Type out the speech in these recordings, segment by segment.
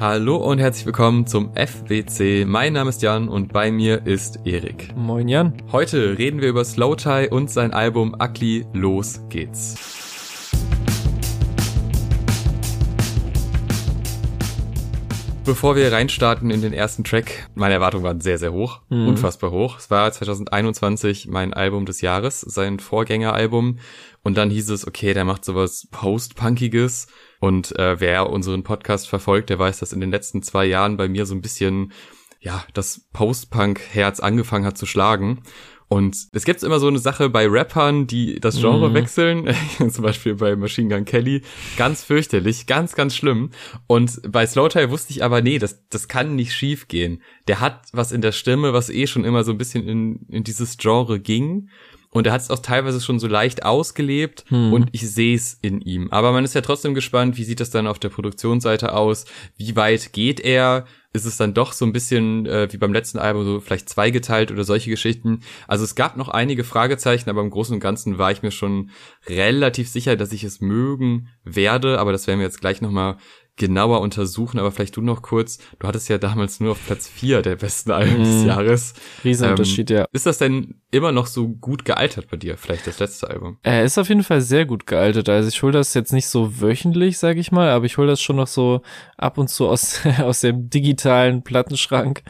Hallo und herzlich willkommen zum FWC. Mein Name ist Jan und bei mir ist Erik. Moin Jan. Heute reden wir über Slowthai und sein Album Ugly. Los geht's. Bevor wir reinstarten in den ersten Track, meine Erwartungen waren sehr, sehr hoch. Mhm. Unfassbar hoch. Es war 2021 mein Album des Jahres, sein Vorgängeralbum. Und dann hieß es, okay, der macht sowas Post-Punkiges. Und äh, wer unseren Podcast verfolgt, der weiß, dass in den letzten zwei Jahren bei mir so ein bisschen, ja, das Post-Punk-Herz angefangen hat zu schlagen. Und es gibt immer so eine Sache bei Rappern, die das Genre mhm. wechseln, zum Beispiel bei Machine Gun Kelly, ganz fürchterlich, ganz, ganz schlimm. Und bei Slowtie wusste ich aber, nee, das, das kann nicht schief gehen. Der hat was in der Stimme, was eh schon immer so ein bisschen in, in dieses Genre ging. Und er hat es auch teilweise schon so leicht ausgelebt hm. und ich sehe es in ihm. Aber man ist ja trotzdem gespannt, wie sieht das dann auf der Produktionsseite aus? Wie weit geht er? Ist es dann doch so ein bisschen äh, wie beim letzten Album so vielleicht zweigeteilt oder solche Geschichten? Also es gab noch einige Fragezeichen, aber im Großen und Ganzen war ich mir schon relativ sicher, dass ich es mögen werde. Aber das werden wir jetzt gleich nochmal genauer untersuchen, aber vielleicht du noch kurz, du hattest ja damals nur auf Platz vier der besten Alben des mhm. Jahres. Riesenunterschied, ähm, ja. Ist das denn immer noch so gut gealtert bei dir, vielleicht das letzte Album? Er ist auf jeden Fall sehr gut gealtert. Also ich hole das jetzt nicht so wöchentlich, sage ich mal, aber ich hole das schon noch so ab und zu aus, aus dem digitalen Plattenschrank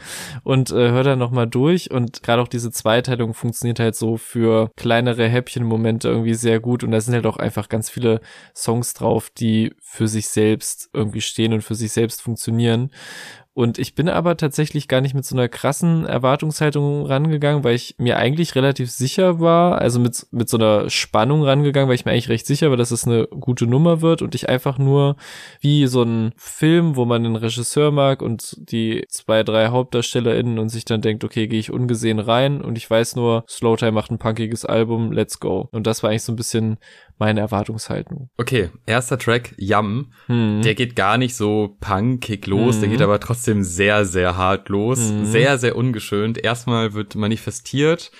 und äh, höre dann nochmal durch. Und gerade auch diese Zweiteilung funktioniert halt so für kleinere Häppchenmomente irgendwie sehr gut. Und da sind halt auch einfach ganz viele Songs drauf, die für sich selbst irgendwie stehen und für sich selbst funktionieren. Und ich bin aber tatsächlich gar nicht mit so einer krassen Erwartungshaltung rangegangen, weil ich mir eigentlich relativ sicher war, also mit, mit so einer Spannung rangegangen, weil ich mir eigentlich recht sicher war, dass es eine gute Nummer wird und ich einfach nur wie so ein Film, wo man einen Regisseur mag und die zwei, drei HauptdarstellerInnen und sich dann denkt, okay, gehe ich ungesehen rein und ich weiß nur, Slowtime macht ein punkiges Album, let's go. Und das war eigentlich so ein bisschen meine Erwartungshaltung. Okay, erster Track, Yum. Hm. Der geht gar nicht so punkig los, hm. der geht aber trotzdem sehr, sehr hart los. Hm. Sehr, sehr ungeschönt. Erstmal wird manifestiert,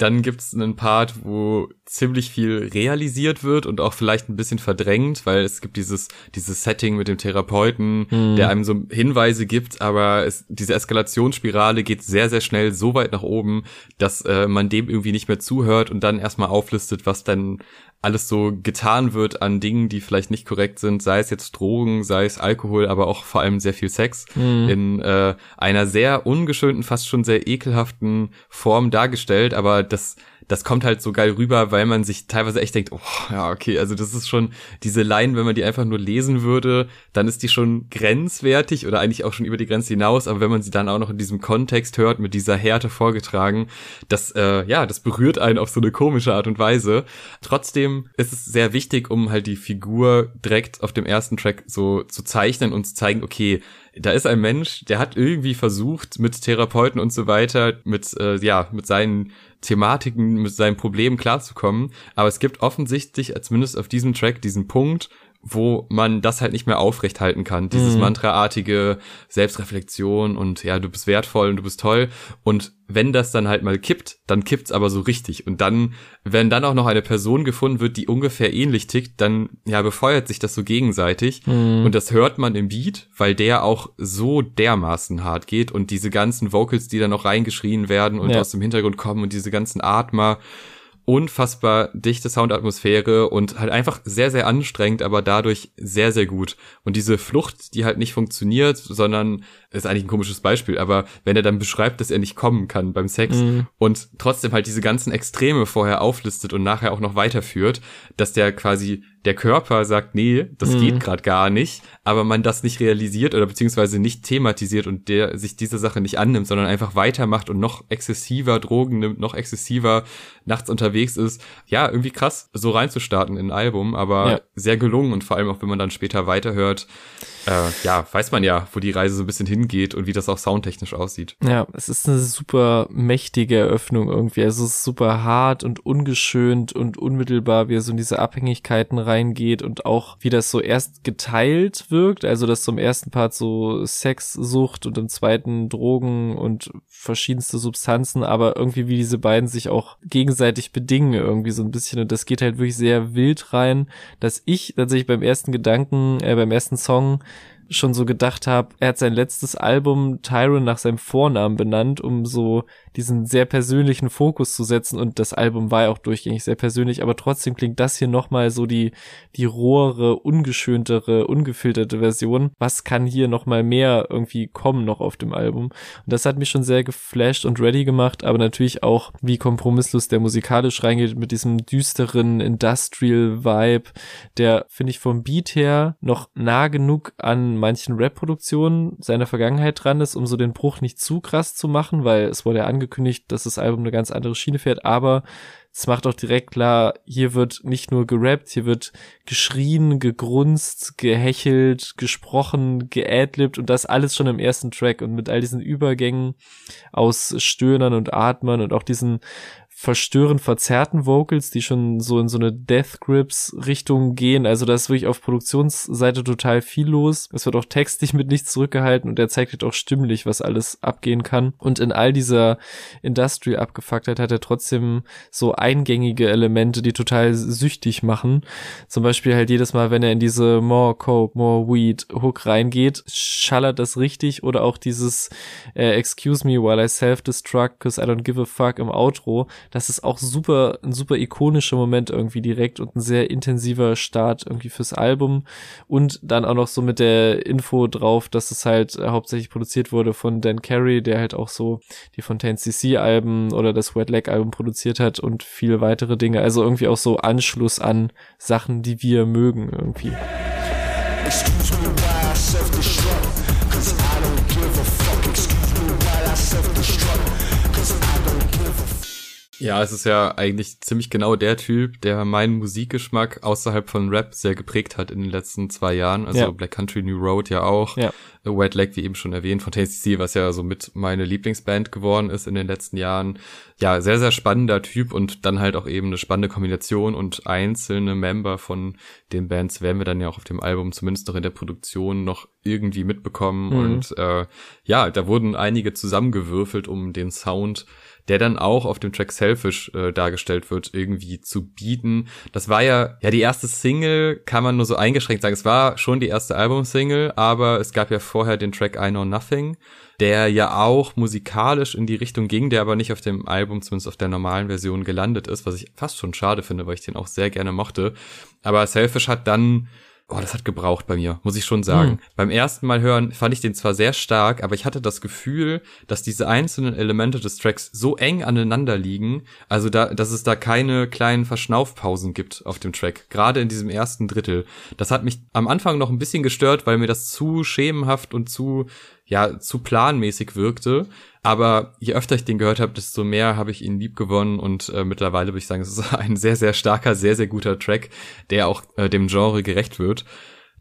dann gibt's einen Part, wo ziemlich viel realisiert wird und auch vielleicht ein bisschen verdrängt, weil es gibt dieses, dieses Setting mit dem Therapeuten, mhm. der einem so Hinweise gibt, aber es, diese Eskalationsspirale geht sehr, sehr schnell so weit nach oben, dass äh, man dem irgendwie nicht mehr zuhört und dann erstmal auflistet, was dann alles so getan wird an Dingen, die vielleicht nicht korrekt sind, sei es jetzt Drogen, sei es Alkohol, aber auch vor allem sehr viel Sex mhm. in äh, einer sehr ungeschönten, fast schon sehr ekelhaften Form dargestellt, aber das das kommt halt so geil rüber, weil man sich teilweise echt denkt, oh, ja, okay, also das ist schon diese Line, wenn man die einfach nur lesen würde, dann ist die schon grenzwertig oder eigentlich auch schon über die Grenze hinaus, aber wenn man sie dann auch noch in diesem Kontext hört, mit dieser Härte vorgetragen, das, äh, ja, das berührt einen auf so eine komische Art und Weise. Trotzdem ist es sehr wichtig, um halt die Figur direkt auf dem ersten Track so zu zeichnen und zu zeigen, okay, da ist ein Mensch, der hat irgendwie versucht, mit Therapeuten und so weiter, mit, äh, ja, mit seinen Thematiken, mit seinen Problemen klarzukommen. Aber es gibt offensichtlich, zumindest auf diesem Track, diesen Punkt, wo man das halt nicht mehr aufrechthalten kann. Dieses mhm. mantraartige Selbstreflexion und ja, du bist wertvoll und du bist toll. Und wenn das dann halt mal kippt, dann kippt's aber so richtig. Und dann, wenn dann auch noch eine Person gefunden wird, die ungefähr ähnlich tickt, dann ja, befeuert sich das so gegenseitig. Mhm. Und das hört man im Beat, weil der auch so dermaßen hart geht und diese ganzen Vocals, die dann noch reingeschrien werden und ja. aus dem Hintergrund kommen und diese ganzen Atmer unfassbar dichte Soundatmosphäre und halt einfach sehr, sehr anstrengend, aber dadurch sehr, sehr gut. Und diese Flucht, die halt nicht funktioniert, sondern ist eigentlich ein komisches Beispiel, aber wenn er dann beschreibt, dass er nicht kommen kann beim Sex mhm. und trotzdem halt diese ganzen Extreme vorher auflistet und nachher auch noch weiterführt, dass der quasi der Körper sagt, nee, das mhm. geht gerade gar nicht, aber man das nicht realisiert oder beziehungsweise nicht thematisiert und der sich diese Sache nicht annimmt, sondern einfach weitermacht und noch exzessiver Drogen nimmt, noch exzessiver nachts unterwegs ist. Ja, irgendwie krass, so reinzustarten in ein Album, aber ja. sehr gelungen und vor allem auch, wenn man dann später weiterhört, äh, ja, weiß man ja, wo die Reise so ein bisschen hingeht und wie das auch soundtechnisch aussieht. Ja, es ist eine super mächtige Eröffnung irgendwie. Also es ist super hart und ungeschönt und unmittelbar, wie er so in diese Abhängigkeiten reingeht und auch wie das so erst geteilt wirkt. Also dass zum ersten Part so Sexsucht und im zweiten Drogen und verschiedenste Substanzen, aber irgendwie wie diese beiden sich auch gegenseitig bedingen irgendwie so ein bisschen. Und das geht halt wirklich sehr wild rein, dass ich tatsächlich beim ersten Gedanken, äh, beim ersten Song schon so gedacht habe, er hat sein letztes Album Tyron nach seinem Vornamen benannt, um so diesen sehr persönlichen Fokus zu setzen und das Album war ja auch durchgängig sehr persönlich, aber trotzdem klingt das hier nochmal so die, die rohere, ungeschöntere, ungefilterte Version. Was kann hier nochmal mehr irgendwie kommen noch auf dem Album? Und das hat mich schon sehr geflasht und ready gemacht, aber natürlich auch, wie kompromisslos der musikalisch reingeht mit diesem düsteren Industrial Vibe, der, finde ich, vom Beat her noch nah genug an manchen Rap-Produktionen seiner Vergangenheit dran ist, um so den Bruch nicht zu krass zu machen, weil es wurde ja angekündigt, dass das Album eine ganz andere Schiene fährt, aber es macht auch direkt klar, hier wird nicht nur gerappt, hier wird geschrien, gegrunzt, gehechelt, gesprochen, geadlibt und das alles schon im ersten Track. Und mit all diesen Übergängen aus Stöhnern und Atmern und auch diesen verstörend verzerrten Vocals, die schon so in so eine Death Grips Richtung gehen. Also da ist wirklich auf Produktionsseite total viel los. Es wird auch textlich mit nichts zurückgehalten und er zeigt halt auch stimmlich, was alles abgehen kann. Und in all dieser Industry Abgefucktheit hat er trotzdem so eingängige Elemente, die total süchtig machen. Zum Beispiel halt jedes Mal, wenn er in diese More Coke, More Weed Hook reingeht, schallert das richtig oder auch dieses äh, Excuse me while I self-destruct cause I don't give a fuck im Outro das ist auch super, ein super ikonischer Moment irgendwie direkt und ein sehr intensiver Start irgendwie fürs Album. Und dann auch noch so mit der Info drauf, dass es halt äh, hauptsächlich produziert wurde von Dan Carey, der halt auch so die Fontaine CC Alben oder das Wet Leg Album produziert hat und viele weitere Dinge. Also irgendwie auch so Anschluss an Sachen, die wir mögen irgendwie. Ja, es ist ja eigentlich ziemlich genau der Typ, der meinen Musikgeschmack außerhalb von Rap sehr geprägt hat in den letzten zwei Jahren. Also ja. Black Country New Road ja auch. Ja. Wet Leg, wie eben schon erwähnt, von Tasty C, was ja so mit meine Lieblingsband geworden ist in den letzten Jahren. Ja, sehr, sehr spannender Typ und dann halt auch eben eine spannende Kombination und einzelne Member von den Bands werden wir dann ja auch auf dem Album zumindest noch in der Produktion noch irgendwie mitbekommen. Mhm. Und äh, ja, da wurden einige zusammengewürfelt, um den Sound der dann auch auf dem Track Selfish äh, dargestellt wird, irgendwie zu bieten. Das war ja, ja, die erste Single kann man nur so eingeschränkt sagen. Es war schon die erste Album-Single, aber es gab ja vorher den Track I Know Nothing, der ja auch musikalisch in die Richtung ging, der aber nicht auf dem Album, zumindest auf der normalen Version gelandet ist, was ich fast schon schade finde, weil ich den auch sehr gerne mochte. Aber Selfish hat dann Oh, das hat gebraucht bei mir, muss ich schon sagen. Hm. Beim ersten Mal hören fand ich den zwar sehr stark, aber ich hatte das Gefühl, dass diese einzelnen Elemente des Tracks so eng aneinander liegen, also da, dass es da keine kleinen Verschnaufpausen gibt auf dem Track, gerade in diesem ersten Drittel. Das hat mich am Anfang noch ein bisschen gestört, weil mir das zu schemenhaft und zu ja zu planmäßig wirkte. Aber je öfter ich den gehört habe, desto mehr habe ich ihn lieb gewonnen und äh, mittlerweile würde ich sagen, es ist ein sehr, sehr starker, sehr, sehr guter Track, der auch äh, dem Genre gerecht wird,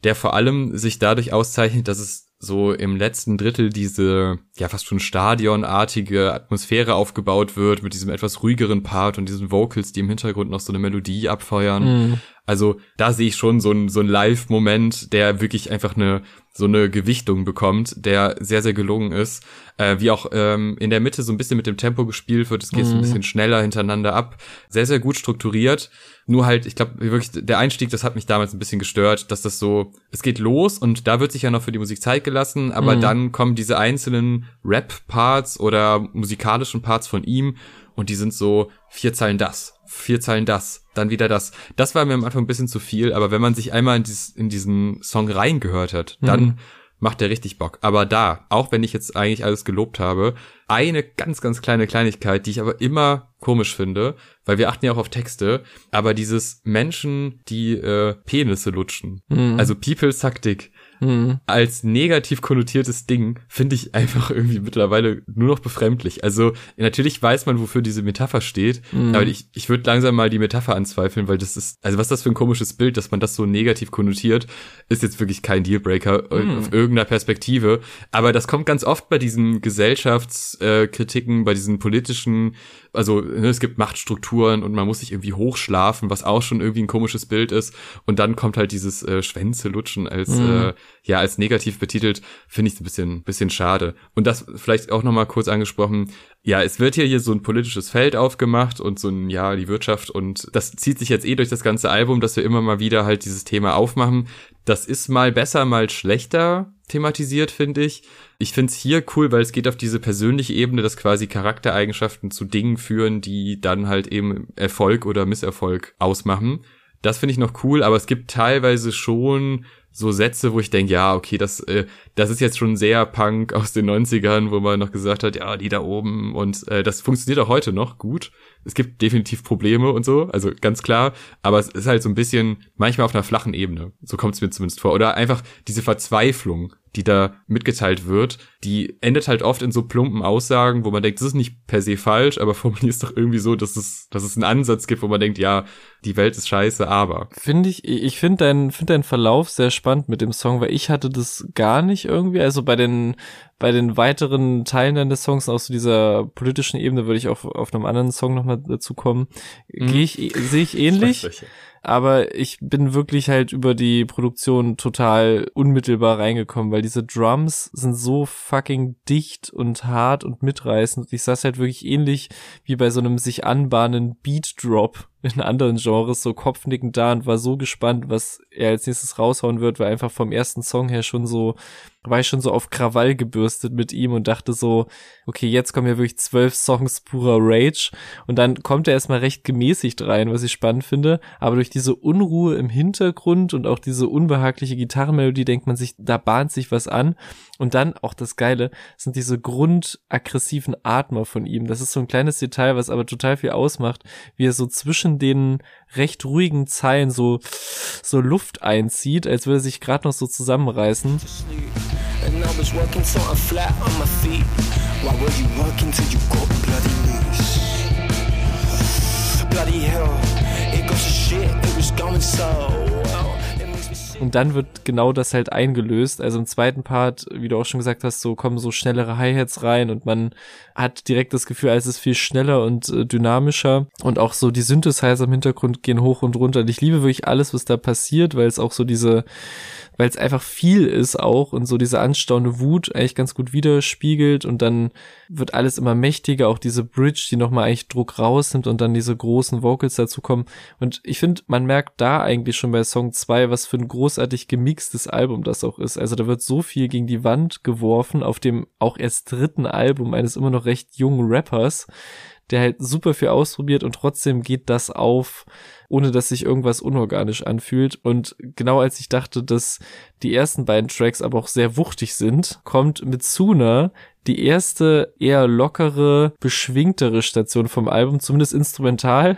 der vor allem sich dadurch auszeichnet, dass es so im letzten Drittel diese ja fast schon stadionartige Atmosphäre aufgebaut wird mit diesem etwas ruhigeren Part und diesen Vocals, die im Hintergrund noch so eine Melodie abfeuern. Mm. Also da sehe ich schon so ein so Live-Moment, der wirklich einfach eine so eine Gewichtung bekommt, der sehr sehr gelungen ist, äh, wie auch ähm, in der Mitte so ein bisschen mit dem Tempo gespielt wird. Es geht mm. so ein mhm. bisschen schneller hintereinander ab, sehr sehr gut strukturiert. Nur halt, ich glaube wirklich der Einstieg, das hat mich damals ein bisschen gestört, dass das so, es geht los und da wird sich ja noch für die Musik Zeit gelassen, aber mhm. dann kommen diese einzelnen Rap-Parts oder musikalischen Parts von ihm und die sind so vier Zeilen das, vier Zeilen das, dann wieder das. Das war mir am Anfang ein bisschen zu viel, aber wenn man sich einmal in, dieses, in diesen Song reingehört hat, dann mhm. macht der richtig Bock. Aber da, auch wenn ich jetzt eigentlich alles gelobt habe, eine ganz, ganz kleine Kleinigkeit, die ich aber immer komisch finde, weil wir achten ja auch auf Texte, aber dieses Menschen, die äh, Penisse lutschen, mhm. also People suck dick, mhm. als negativ konnotiertes Ding finde ich einfach irgendwie mittlerweile nur noch befremdlich. Also natürlich weiß man, wofür diese Metapher steht, mhm. aber ich, ich würde langsam mal die Metapher anzweifeln, weil das ist, also was das für ein komisches Bild, dass man das so negativ konnotiert, ist jetzt wirklich kein Dealbreaker mhm. auf irgendeiner Perspektive. Aber das kommt ganz oft bei diesen Gesellschaftskritiken, äh, bei diesen politischen also ne, es gibt Machtstrukturen und man muss sich irgendwie hochschlafen, was auch schon irgendwie ein komisches Bild ist. Und dann kommt halt dieses äh, Schwänze lutschen als mhm. äh, ja als negativ betitelt, finde ich ein bisschen bisschen schade. Und das vielleicht auch noch mal kurz angesprochen. Ja, es wird hier hier so ein politisches Feld aufgemacht und so ein ja die Wirtschaft und das zieht sich jetzt eh durch das ganze Album, dass wir immer mal wieder halt dieses Thema aufmachen Das ist mal besser, mal schlechter thematisiert, finde ich. Ich finde es hier cool, weil es geht auf diese persönliche Ebene, dass quasi Charaktereigenschaften zu Dingen führen, die dann halt eben Erfolg oder Misserfolg ausmachen. Das finde ich noch cool, aber es gibt teilweise schon so Sätze, wo ich denke, ja, okay, das, äh, das ist jetzt schon sehr Punk aus den 90ern, wo man noch gesagt hat, ja, die da oben und äh, das funktioniert auch heute noch gut. Es gibt definitiv Probleme und so, also ganz klar, aber es ist halt so ein bisschen manchmal auf einer flachen Ebene. So kommt es mir zumindest vor. Oder einfach diese Verzweiflung, die da mitgeteilt wird, die endet halt oft in so plumpen Aussagen, wo man denkt, das ist nicht per se falsch, aber formuliert es doch irgendwie so, dass es, dass es einen Ansatz gibt, wo man denkt, ja, die Welt ist scheiße, aber. Finde ich, ich finde deinen, finde deinen Verlauf sehr spannend mit dem Song, weil ich hatte das gar nicht irgendwie, also bei den, bei den weiteren Teilen dann des Songs, aus so dieser politischen Ebene, würde ich auch auf einem anderen Song nochmal dazu kommen, mhm. gehe ich, sehe ich ähnlich. Ich aber ich bin wirklich halt über die Produktion total unmittelbar reingekommen, weil diese Drums sind so fucking dicht und hart und mitreißend. Ich saß halt wirklich ähnlich wie bei so einem sich anbahnen Beat Drop in anderen Genres so kopfnickend da und war so gespannt, was er als nächstes raushauen wird, weil einfach vom ersten Song her schon so, war ich schon so auf Krawall gebürstet mit ihm und dachte so, okay, jetzt kommen ja wirklich zwölf Songs purer Rage. Und dann kommt er erstmal recht gemäßigt rein, was ich spannend finde, aber durch diese Unruhe im Hintergrund und auch diese unbehagliche Gitarrenmelodie denkt man sich, da bahnt sich was an. Und dann auch das Geile sind diese grundaggressiven Atmer von ihm. Das ist so ein kleines Detail, was aber total viel ausmacht, wie er so zwischen den recht ruhigen Zeilen so, so Luft einzieht, als würde er sich gerade noch so zusammenreißen. Bloody hell, it goes to shit, it was going so. Und dann wird genau das halt eingelöst. Also im zweiten Part, wie du auch schon gesagt hast, so kommen so schnellere Hi-Hats rein und man hat direkt das Gefühl, es ist viel schneller und äh, dynamischer. Und auch so die Synthesizer im Hintergrund gehen hoch und runter. Und ich liebe wirklich alles, was da passiert, weil es auch so diese weil es einfach viel ist auch und so diese anstaunende Wut eigentlich ganz gut widerspiegelt und dann wird alles immer mächtiger, auch diese Bridge, die nochmal eigentlich Druck rausnimmt und dann diese großen Vocals dazu kommen. Und ich finde, man merkt da eigentlich schon bei Song 2, was für ein großartig gemixtes Album das auch ist. Also da wird so viel gegen die Wand geworfen auf dem auch erst dritten Album eines immer noch recht jungen Rappers, der halt super viel ausprobiert und trotzdem geht das auf ohne dass sich irgendwas unorganisch anfühlt. Und genau als ich dachte, dass die ersten beiden Tracks aber auch sehr wuchtig sind, kommt mit Suna die erste eher lockere, beschwingtere Station vom Album, zumindest instrumental.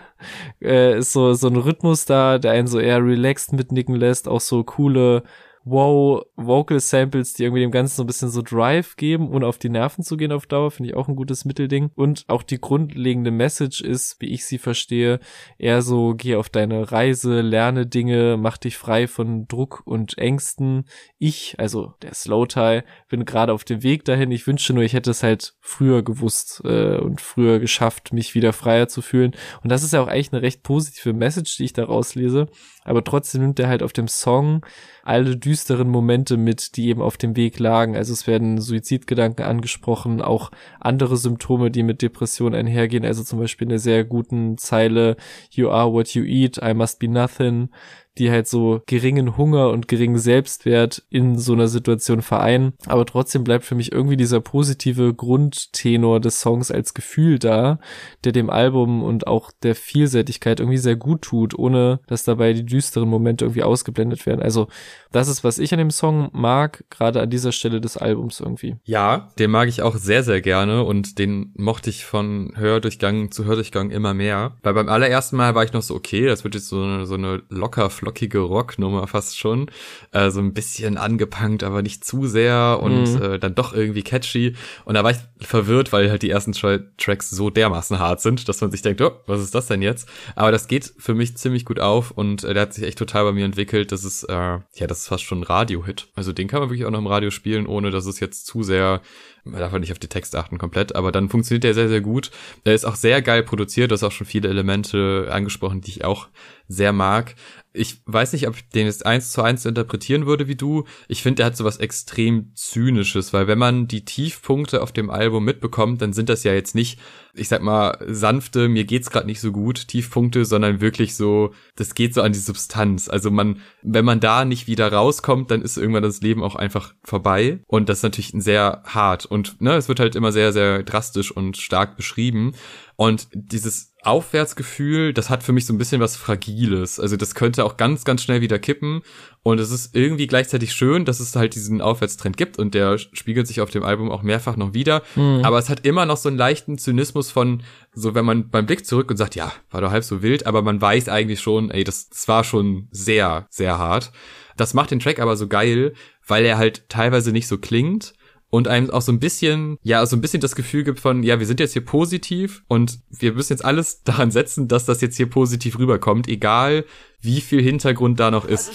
Äh, ist so, so ein Rhythmus da, der einen so eher relaxed mitnicken lässt, auch so coole wow Vocal Samples, die irgendwie dem Ganzen so ein bisschen so Drive geben, ohne auf die Nerven zu gehen auf Dauer, finde ich auch ein gutes Mittelding. Und auch die grundlegende Message ist, wie ich sie verstehe, eher so, geh auf deine Reise, lerne Dinge, mach dich frei von Druck und Ängsten. Ich, also der Slow-Tie, bin gerade auf dem Weg dahin. Ich wünsche nur, ich hätte es halt früher gewusst äh, und früher geschafft, mich wieder freier zu fühlen. Und das ist ja auch eigentlich eine recht positive Message, die ich da rauslese. Aber trotzdem nimmt er halt auf dem Song alle düsteren Momente mit, die eben auf dem Weg lagen. Also es werden Suizidgedanken angesprochen, auch andere Symptome, die mit Depression einhergehen. Also zum Beispiel in der sehr guten Zeile You are what you eat, I must be nothing die halt so geringen Hunger und geringen Selbstwert in so einer Situation vereinen. Aber trotzdem bleibt für mich irgendwie dieser positive Grundtenor des Songs als Gefühl da, der dem Album und auch der Vielseitigkeit irgendwie sehr gut tut, ohne dass dabei die düsteren Momente irgendwie ausgeblendet werden. Also das ist, was ich an dem Song mag, gerade an dieser Stelle des Albums irgendwie. Ja, den mag ich auch sehr, sehr gerne und den mochte ich von Hördurchgang zu Hördurchgang immer mehr. Weil beim allerersten Mal war ich noch so, okay, das wird jetzt so eine, so eine locker flockige Rocknummer fast schon. Äh, so ein bisschen angepunkt, aber nicht zu sehr und mhm. äh, dann doch irgendwie catchy. Und da war ich verwirrt, weil halt die ersten Tra Tracks so dermaßen hart sind, dass man sich denkt, oh, was ist das denn jetzt? Aber das geht für mich ziemlich gut auf und äh, der hat sich echt total bei mir entwickelt. Das ist, äh, ja, das ist fast schon ein Radio-Hit. Also den kann man wirklich auch noch im Radio spielen, ohne dass es jetzt zu sehr Man darf halt nicht auf die Texte achten komplett, aber dann funktioniert der sehr, sehr gut. Er ist auch sehr geil produziert, du hast auch schon viele Elemente angesprochen, die ich auch sehr mag ich weiß nicht, ob ich den jetzt eins zu eins interpretieren würde wie du. Ich finde, er hat sowas extrem Zynisches, weil wenn man die Tiefpunkte auf dem Album mitbekommt, dann sind das ja jetzt nicht, ich sag mal, sanfte, mir geht's gerade nicht so gut, Tiefpunkte, sondern wirklich so, das geht so an die Substanz. Also man, wenn man da nicht wieder rauskommt, dann ist irgendwann das Leben auch einfach vorbei. Und das ist natürlich sehr hart. Und ne, es wird halt immer sehr, sehr drastisch und stark beschrieben. Und dieses Aufwärtsgefühl, das hat für mich so ein bisschen was Fragiles. Also das könnte auch ganz, ganz schnell wieder kippen. Und es ist irgendwie gleichzeitig schön, dass es halt diesen Aufwärtstrend gibt und der spiegelt sich auf dem Album auch mehrfach noch wieder. Mhm. Aber es hat immer noch so einen leichten Zynismus von, so wenn man beim Blick zurück und sagt, ja, war doch halb so wild, aber man weiß eigentlich schon, ey, das, das war schon sehr, sehr hart. Das macht den Track aber so geil, weil er halt teilweise nicht so klingt und einem auch so ein bisschen, ja, so ein bisschen das Gefühl gibt von, ja, wir sind jetzt hier positiv und wir müssen jetzt alles daran setzen, dass das jetzt hier positiv rüberkommt, egal wie viel Hintergrund da noch ist.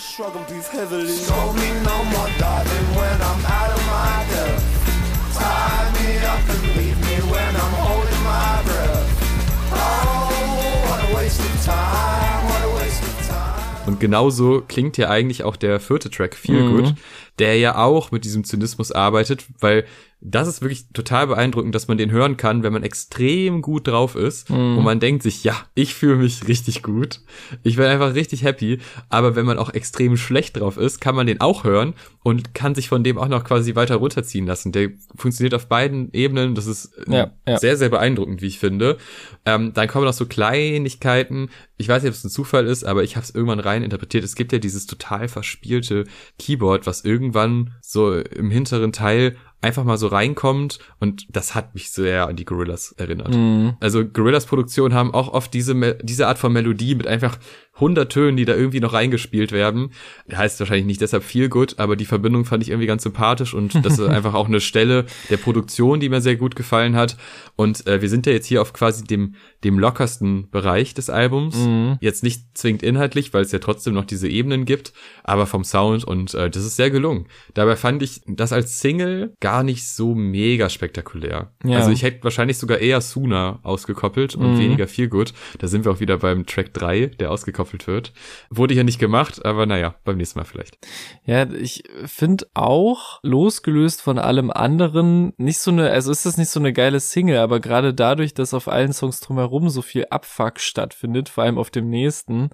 Und genauso klingt ja eigentlich auch der vierte Track Feel mhm. Good, der ja auch mit diesem Zynismus arbeitet, weil das ist wirklich total beeindruckend, dass man den hören kann, wenn man extrem gut drauf ist mm. und man denkt sich, ja, ich fühle mich richtig gut. Ich bin einfach richtig happy. Aber wenn man auch extrem schlecht drauf ist, kann man den auch hören und kann sich von dem auch noch quasi weiter runterziehen lassen. Der funktioniert auf beiden Ebenen. Das ist ja, ja. sehr, sehr beeindruckend, wie ich finde. Ähm, dann kommen noch so Kleinigkeiten. Ich weiß nicht, ob es ein Zufall ist, aber ich habe es irgendwann rein interpretiert. Es gibt ja dieses total verspielte Keyboard, was irgendwann so im hinteren Teil einfach mal so reinkommt und das hat mich sehr an die Gorillas erinnert. Mm. Also Gorillas Produktionen haben auch oft diese, diese Art von Melodie mit einfach 100 Tönen, die da irgendwie noch reingespielt werden. Heißt wahrscheinlich nicht deshalb viel gut, aber die Verbindung fand ich irgendwie ganz sympathisch und das ist einfach auch eine Stelle der Produktion, die mir sehr gut gefallen hat. Und äh, wir sind ja jetzt hier auf quasi dem, dem lockersten Bereich des Albums. Mhm. Jetzt nicht zwingend inhaltlich, weil es ja trotzdem noch diese Ebenen gibt, aber vom Sound und äh, das ist sehr gelungen. Dabei fand ich das als Single gar nicht so mega spektakulär. Ja. Also ich hätte wahrscheinlich sogar eher Sooner ausgekoppelt und mhm. weniger viel gut. Da sind wir auch wieder beim Track 3, der ausgekoppelt gekoppelt wird. Wurde hier nicht gemacht, aber naja, beim nächsten Mal vielleicht. Ja, ich finde auch, losgelöst von allem anderen, nicht so eine, also ist das nicht so eine geile Single, aber gerade dadurch, dass auf allen Songs drumherum so viel Abfuck stattfindet, vor allem auf dem nächsten,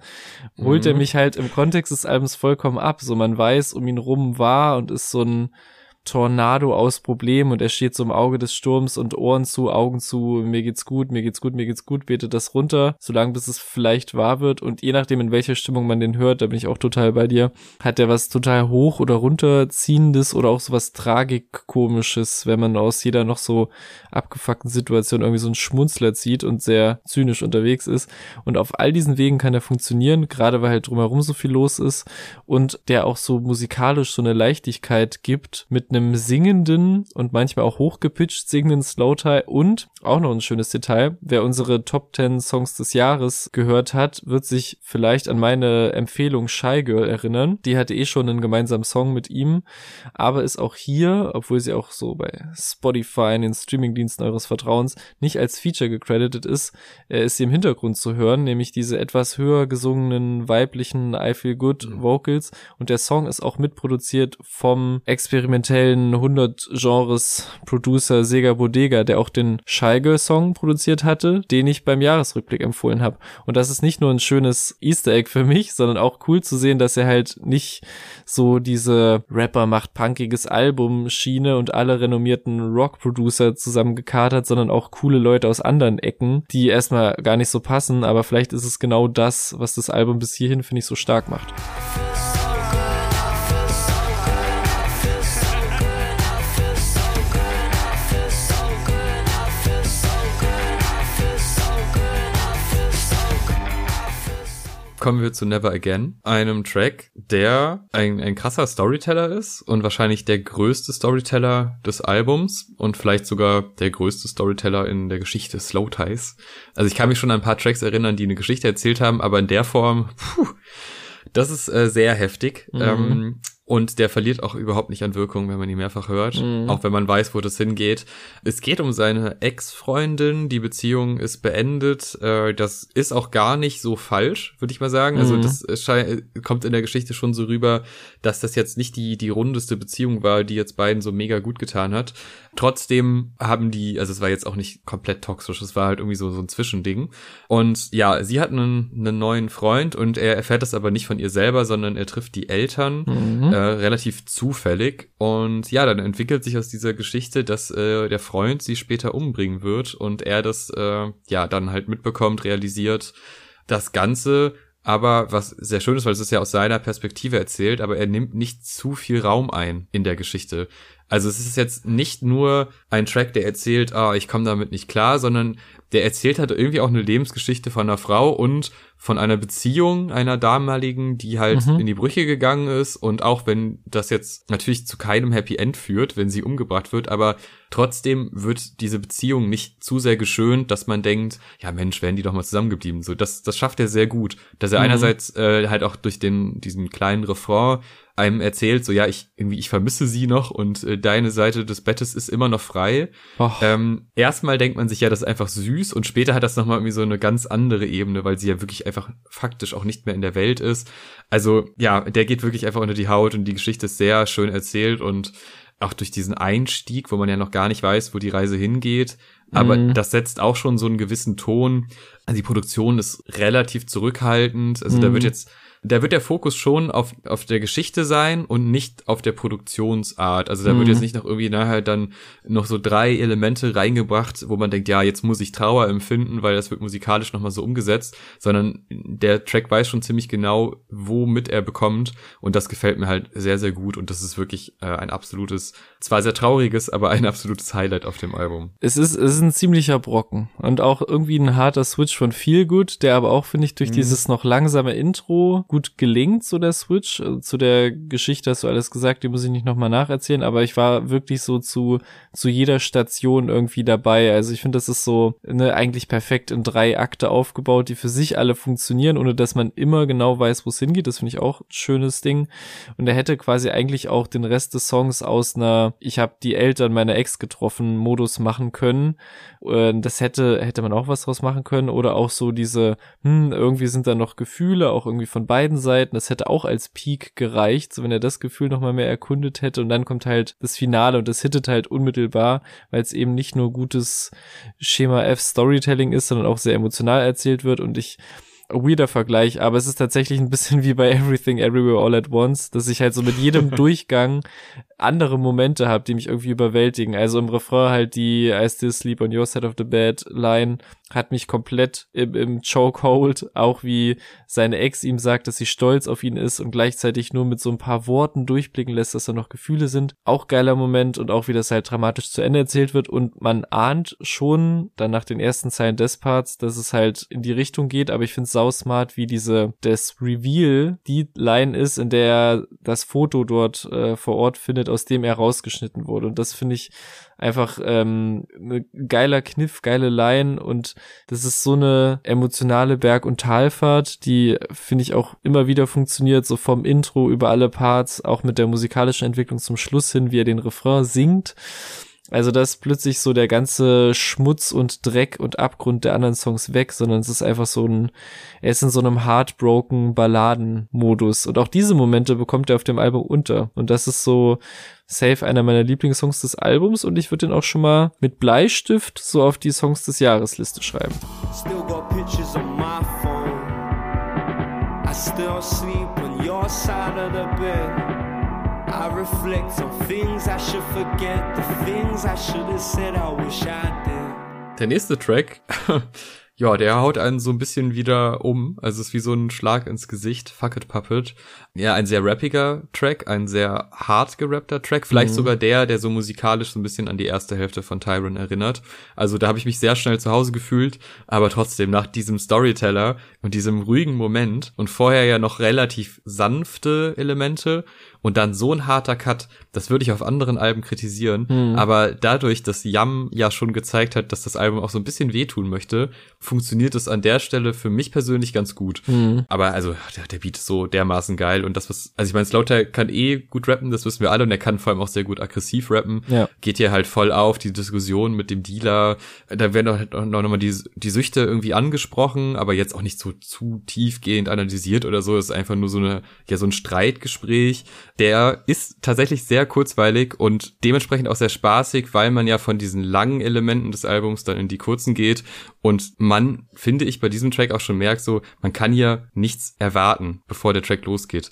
holt mhm. er mich halt im Kontext des Albums vollkommen ab. So man weiß, um ihn rum war und ist so ein Tornado aus Problemen und er steht so im Auge des Sturms und Ohren zu, Augen zu, mir geht's gut, mir geht's gut, mir geht's gut, betet das runter, solange bis es vielleicht wahr wird. Und je nachdem, in welcher Stimmung man den hört, da bin ich auch total bei dir, hat der was total hoch oder runterziehendes oder auch so was tragikomisches, wenn man aus jeder noch so abgefuckten Situation irgendwie so einen Schmunzler zieht und sehr zynisch unterwegs ist. Und auf all diesen Wegen kann er funktionieren, gerade weil halt drumherum so viel los ist und der auch so musikalisch so eine Leichtigkeit gibt mit einem singenden und manchmal auch hochgepitcht singenden Slowtie und auch noch ein schönes Detail. Wer unsere Top 10 Songs des Jahres gehört hat, wird sich vielleicht an meine Empfehlung Shy Girl erinnern. Die hatte eh schon einen gemeinsamen Song mit ihm, aber ist auch hier, obwohl sie auch so bei Spotify in den Streamingdiensten eures Vertrauens nicht als Feature gecredited ist, äh, ist sie im Hintergrund zu hören, nämlich diese etwas höher gesungenen weiblichen I Feel Good mhm. Vocals und der Song ist auch mitproduziert vom experimentellen experimentellen 100 Genres Producer Sega Bodega, der auch den Shy Girl Song produziert hatte, den ich beim Jahresrückblick empfohlen habe. Und das ist nicht nur ein schönes Easter Egg für mich, sondern auch cool zu sehen, dass er halt nicht so diese Rapper macht punkiges Album Schiene und alle renommierten Rock Producer zusammengekatert, sondern auch coole Leute aus anderen Ecken, die erstmal gar nicht so passen, aber vielleicht ist es genau das, was das Album bis hierhin finde ich so stark macht. Kommen wir zu Never Again, einem Track, der ein, ein krasser Storyteller ist und wahrscheinlich der größte Storyteller des Albums und vielleicht sogar der größte Storyteller in der Geschichte Slow Ties. Also ich kann mich schon an ein paar Tracks erinnern, die eine Geschichte erzählt haben, aber in der Form, puh, das ist äh, sehr heftig. Mhm. Ähm, und der verliert auch überhaupt nicht an Wirkung, wenn man ihn mehrfach hört, mhm. auch wenn man weiß, wo das hingeht. Es geht um seine Ex-Freundin, die Beziehung ist beendet. Äh, das ist auch gar nicht so falsch, würde ich mal sagen. Also mhm. das kommt in der Geschichte schon so rüber, dass das jetzt nicht die die rundeste Beziehung war, die jetzt beiden so mega gut getan hat. Trotzdem haben die, also es war jetzt auch nicht komplett toxisch, es war halt irgendwie so so ein Zwischending. Und ja, sie hat einen, einen neuen Freund und er erfährt das aber nicht von ihr selber, sondern er trifft die Eltern mhm. äh, relativ zufällig. Und ja, dann entwickelt sich aus dieser Geschichte, dass äh, der Freund sie später umbringen wird und er das äh, ja dann halt mitbekommt, realisiert. Das Ganze aber was sehr schön ist, weil es ist ja aus seiner Perspektive erzählt, aber er nimmt nicht zu viel Raum ein in der Geschichte. Also es ist jetzt nicht nur ein Track, der erzählt, ah, ich komme damit nicht klar, sondern der erzählt halt irgendwie auch eine Lebensgeschichte von einer Frau und von einer Beziehung einer damaligen, die halt mhm. in die Brüche gegangen ist und auch wenn das jetzt natürlich zu keinem Happy End führt, wenn sie umgebracht wird, aber trotzdem wird diese Beziehung nicht zu sehr geschönt, dass man denkt, ja Mensch, wären die doch mal zusammengeblieben. So, das, das schafft er sehr gut, dass er mhm. einerseits äh, halt auch durch den diesen kleinen Refrain einem erzählt, so ja, ich irgendwie ich vermisse sie noch und äh, deine Seite des Bettes ist immer noch frei. Ähm, erstmal denkt man sich ja, das ist einfach süß und später hat das nochmal irgendwie so eine ganz andere Ebene, weil sie ja wirklich einfach faktisch auch nicht mehr in der Welt ist. Also ja, der geht wirklich einfach unter die Haut und die Geschichte ist sehr schön erzählt und auch durch diesen Einstieg, wo man ja noch gar nicht weiß, wo die Reise hingeht. Aber mhm. das setzt auch schon so einen gewissen Ton. Also die Produktion ist relativ zurückhaltend. Also mhm. da wird jetzt da wird der Fokus schon auf, auf der Geschichte sein und nicht auf der Produktionsart. Also da mhm. wird jetzt nicht noch irgendwie nachher dann noch so drei Elemente reingebracht, wo man denkt, ja, jetzt muss ich Trauer empfinden, weil das wird musikalisch nochmal so umgesetzt, sondern der Track weiß schon ziemlich genau, womit er bekommt und das gefällt mir halt sehr, sehr gut und das ist wirklich äh, ein absolutes, zwar sehr trauriges, aber ein absolutes Highlight auf dem Album. Es ist, es ist ein ziemlicher Brocken und auch irgendwie ein harter Switch von Feel Good, der aber auch, finde ich, durch mhm. dieses noch langsame Intro gut gelingt, so der Switch. Also zu der Geschichte hast du alles gesagt, die muss ich nicht nochmal nacherzählen, aber ich war wirklich so zu, zu jeder Station irgendwie dabei. Also ich finde, das ist so ne, eigentlich perfekt in drei Akte aufgebaut, die für sich alle funktionieren, ohne dass man immer genau weiß, wo es hingeht. Das finde ich auch ein schönes Ding. Und er hätte quasi eigentlich auch den Rest des Songs aus einer Ich habe die Eltern meiner Ex getroffen Modus machen können. Äh, das hätte, hätte man auch was draus machen können. Oder auch so diese, hm, irgendwie sind da noch Gefühle, auch irgendwie von beiden beiden Seiten. Das hätte auch als Peak gereicht, so wenn er das Gefühl nochmal mehr erkundet hätte. Und dann kommt halt das Finale und das hittet halt unmittelbar, weil es eben nicht nur gutes Schema F Storytelling ist, sondern auch sehr emotional erzählt wird. Und ich weirder Vergleich, aber es ist tatsächlich ein bisschen wie bei Everything Everywhere All at Once, dass ich halt so mit jedem Durchgang andere Momente habe, die mich irgendwie überwältigen. Also im Refrain halt die I still sleep on your side of the bed Line hat mich komplett im, im Chokehold, auch wie seine Ex ihm sagt, dass sie stolz auf ihn ist und gleichzeitig nur mit so ein paar Worten durchblicken lässt, dass da noch Gefühle sind. Auch geiler Moment und auch wie das halt dramatisch zu Ende erzählt wird. Und man ahnt schon dann nach den ersten Zeilen des Parts, dass es halt in die Richtung geht, aber ich finde es sausmart, wie diese, das Reveal die Line ist, in der er das Foto dort äh, vor Ort findet, aus dem er rausgeschnitten wurde. Und das finde ich einfach ähm, ne geiler Kniff, geile Line und das ist so eine emotionale Berg- und Talfahrt, die finde ich auch immer wieder funktioniert, so vom Intro über alle Parts, auch mit der musikalischen Entwicklung zum Schluss hin, wie er den Refrain singt. Also da ist plötzlich so der ganze Schmutz und Dreck und Abgrund der anderen Songs weg, sondern es ist einfach so ein, er ist in so einem heartbroken Balladen-Modus. Und auch diese Momente bekommt er auf dem Album unter. Und das ist so safe einer meiner Lieblingssongs des Albums und ich würde den auch schon mal mit Bleistift so auf die Songs des Jahresliste schreiben. Still I reflect on things I should forget, the things I should have said I wish I did. Der nächste Track ja, der haut einen so ein bisschen wieder um. Also es ist wie so ein Schlag ins Gesicht. Fuck it, Puppet. Ja, ein sehr rappiger Track, ein sehr hart gerappter Track. Vielleicht mhm. sogar der, der so musikalisch so ein bisschen an die erste Hälfte von Tyron erinnert. Also da habe ich mich sehr schnell zu Hause gefühlt. Aber trotzdem, nach diesem Storyteller und diesem ruhigen Moment und vorher ja noch relativ sanfte Elemente und dann so ein harter Cut, das würde ich auf anderen Alben kritisieren. Mhm. Aber dadurch, dass Yam ja schon gezeigt hat, dass das Album auch so ein bisschen wehtun möchte, funktioniert es an der Stelle für mich persönlich ganz gut. Mhm. Aber also, der, der Beat ist so dermaßen geil Und das, was, also ich meine, Slowtie kann eh gut rappen, das wissen wir alle, und er kann vor allem auch sehr gut aggressiv rappen. Ja. Geht hier halt voll auf, die Diskussion mit dem Dealer. Da werden auch noch mal die, die Süchte irgendwie angesprochen, aber jetzt auch nicht so zu tiefgehend analysiert oder so. Es ist einfach nur so eine, ja, so ein Streitgespräch. Der ist tatsächlich sehr kurzweilig und dementsprechend auch sehr spaßig, weil man ja von diesen langen Elementen des Albums dann in die kurzen geht und man, finde ich, bei diesem Track auch schon merkt so, man kann hier nichts erwarten, bevor der Track losgeht.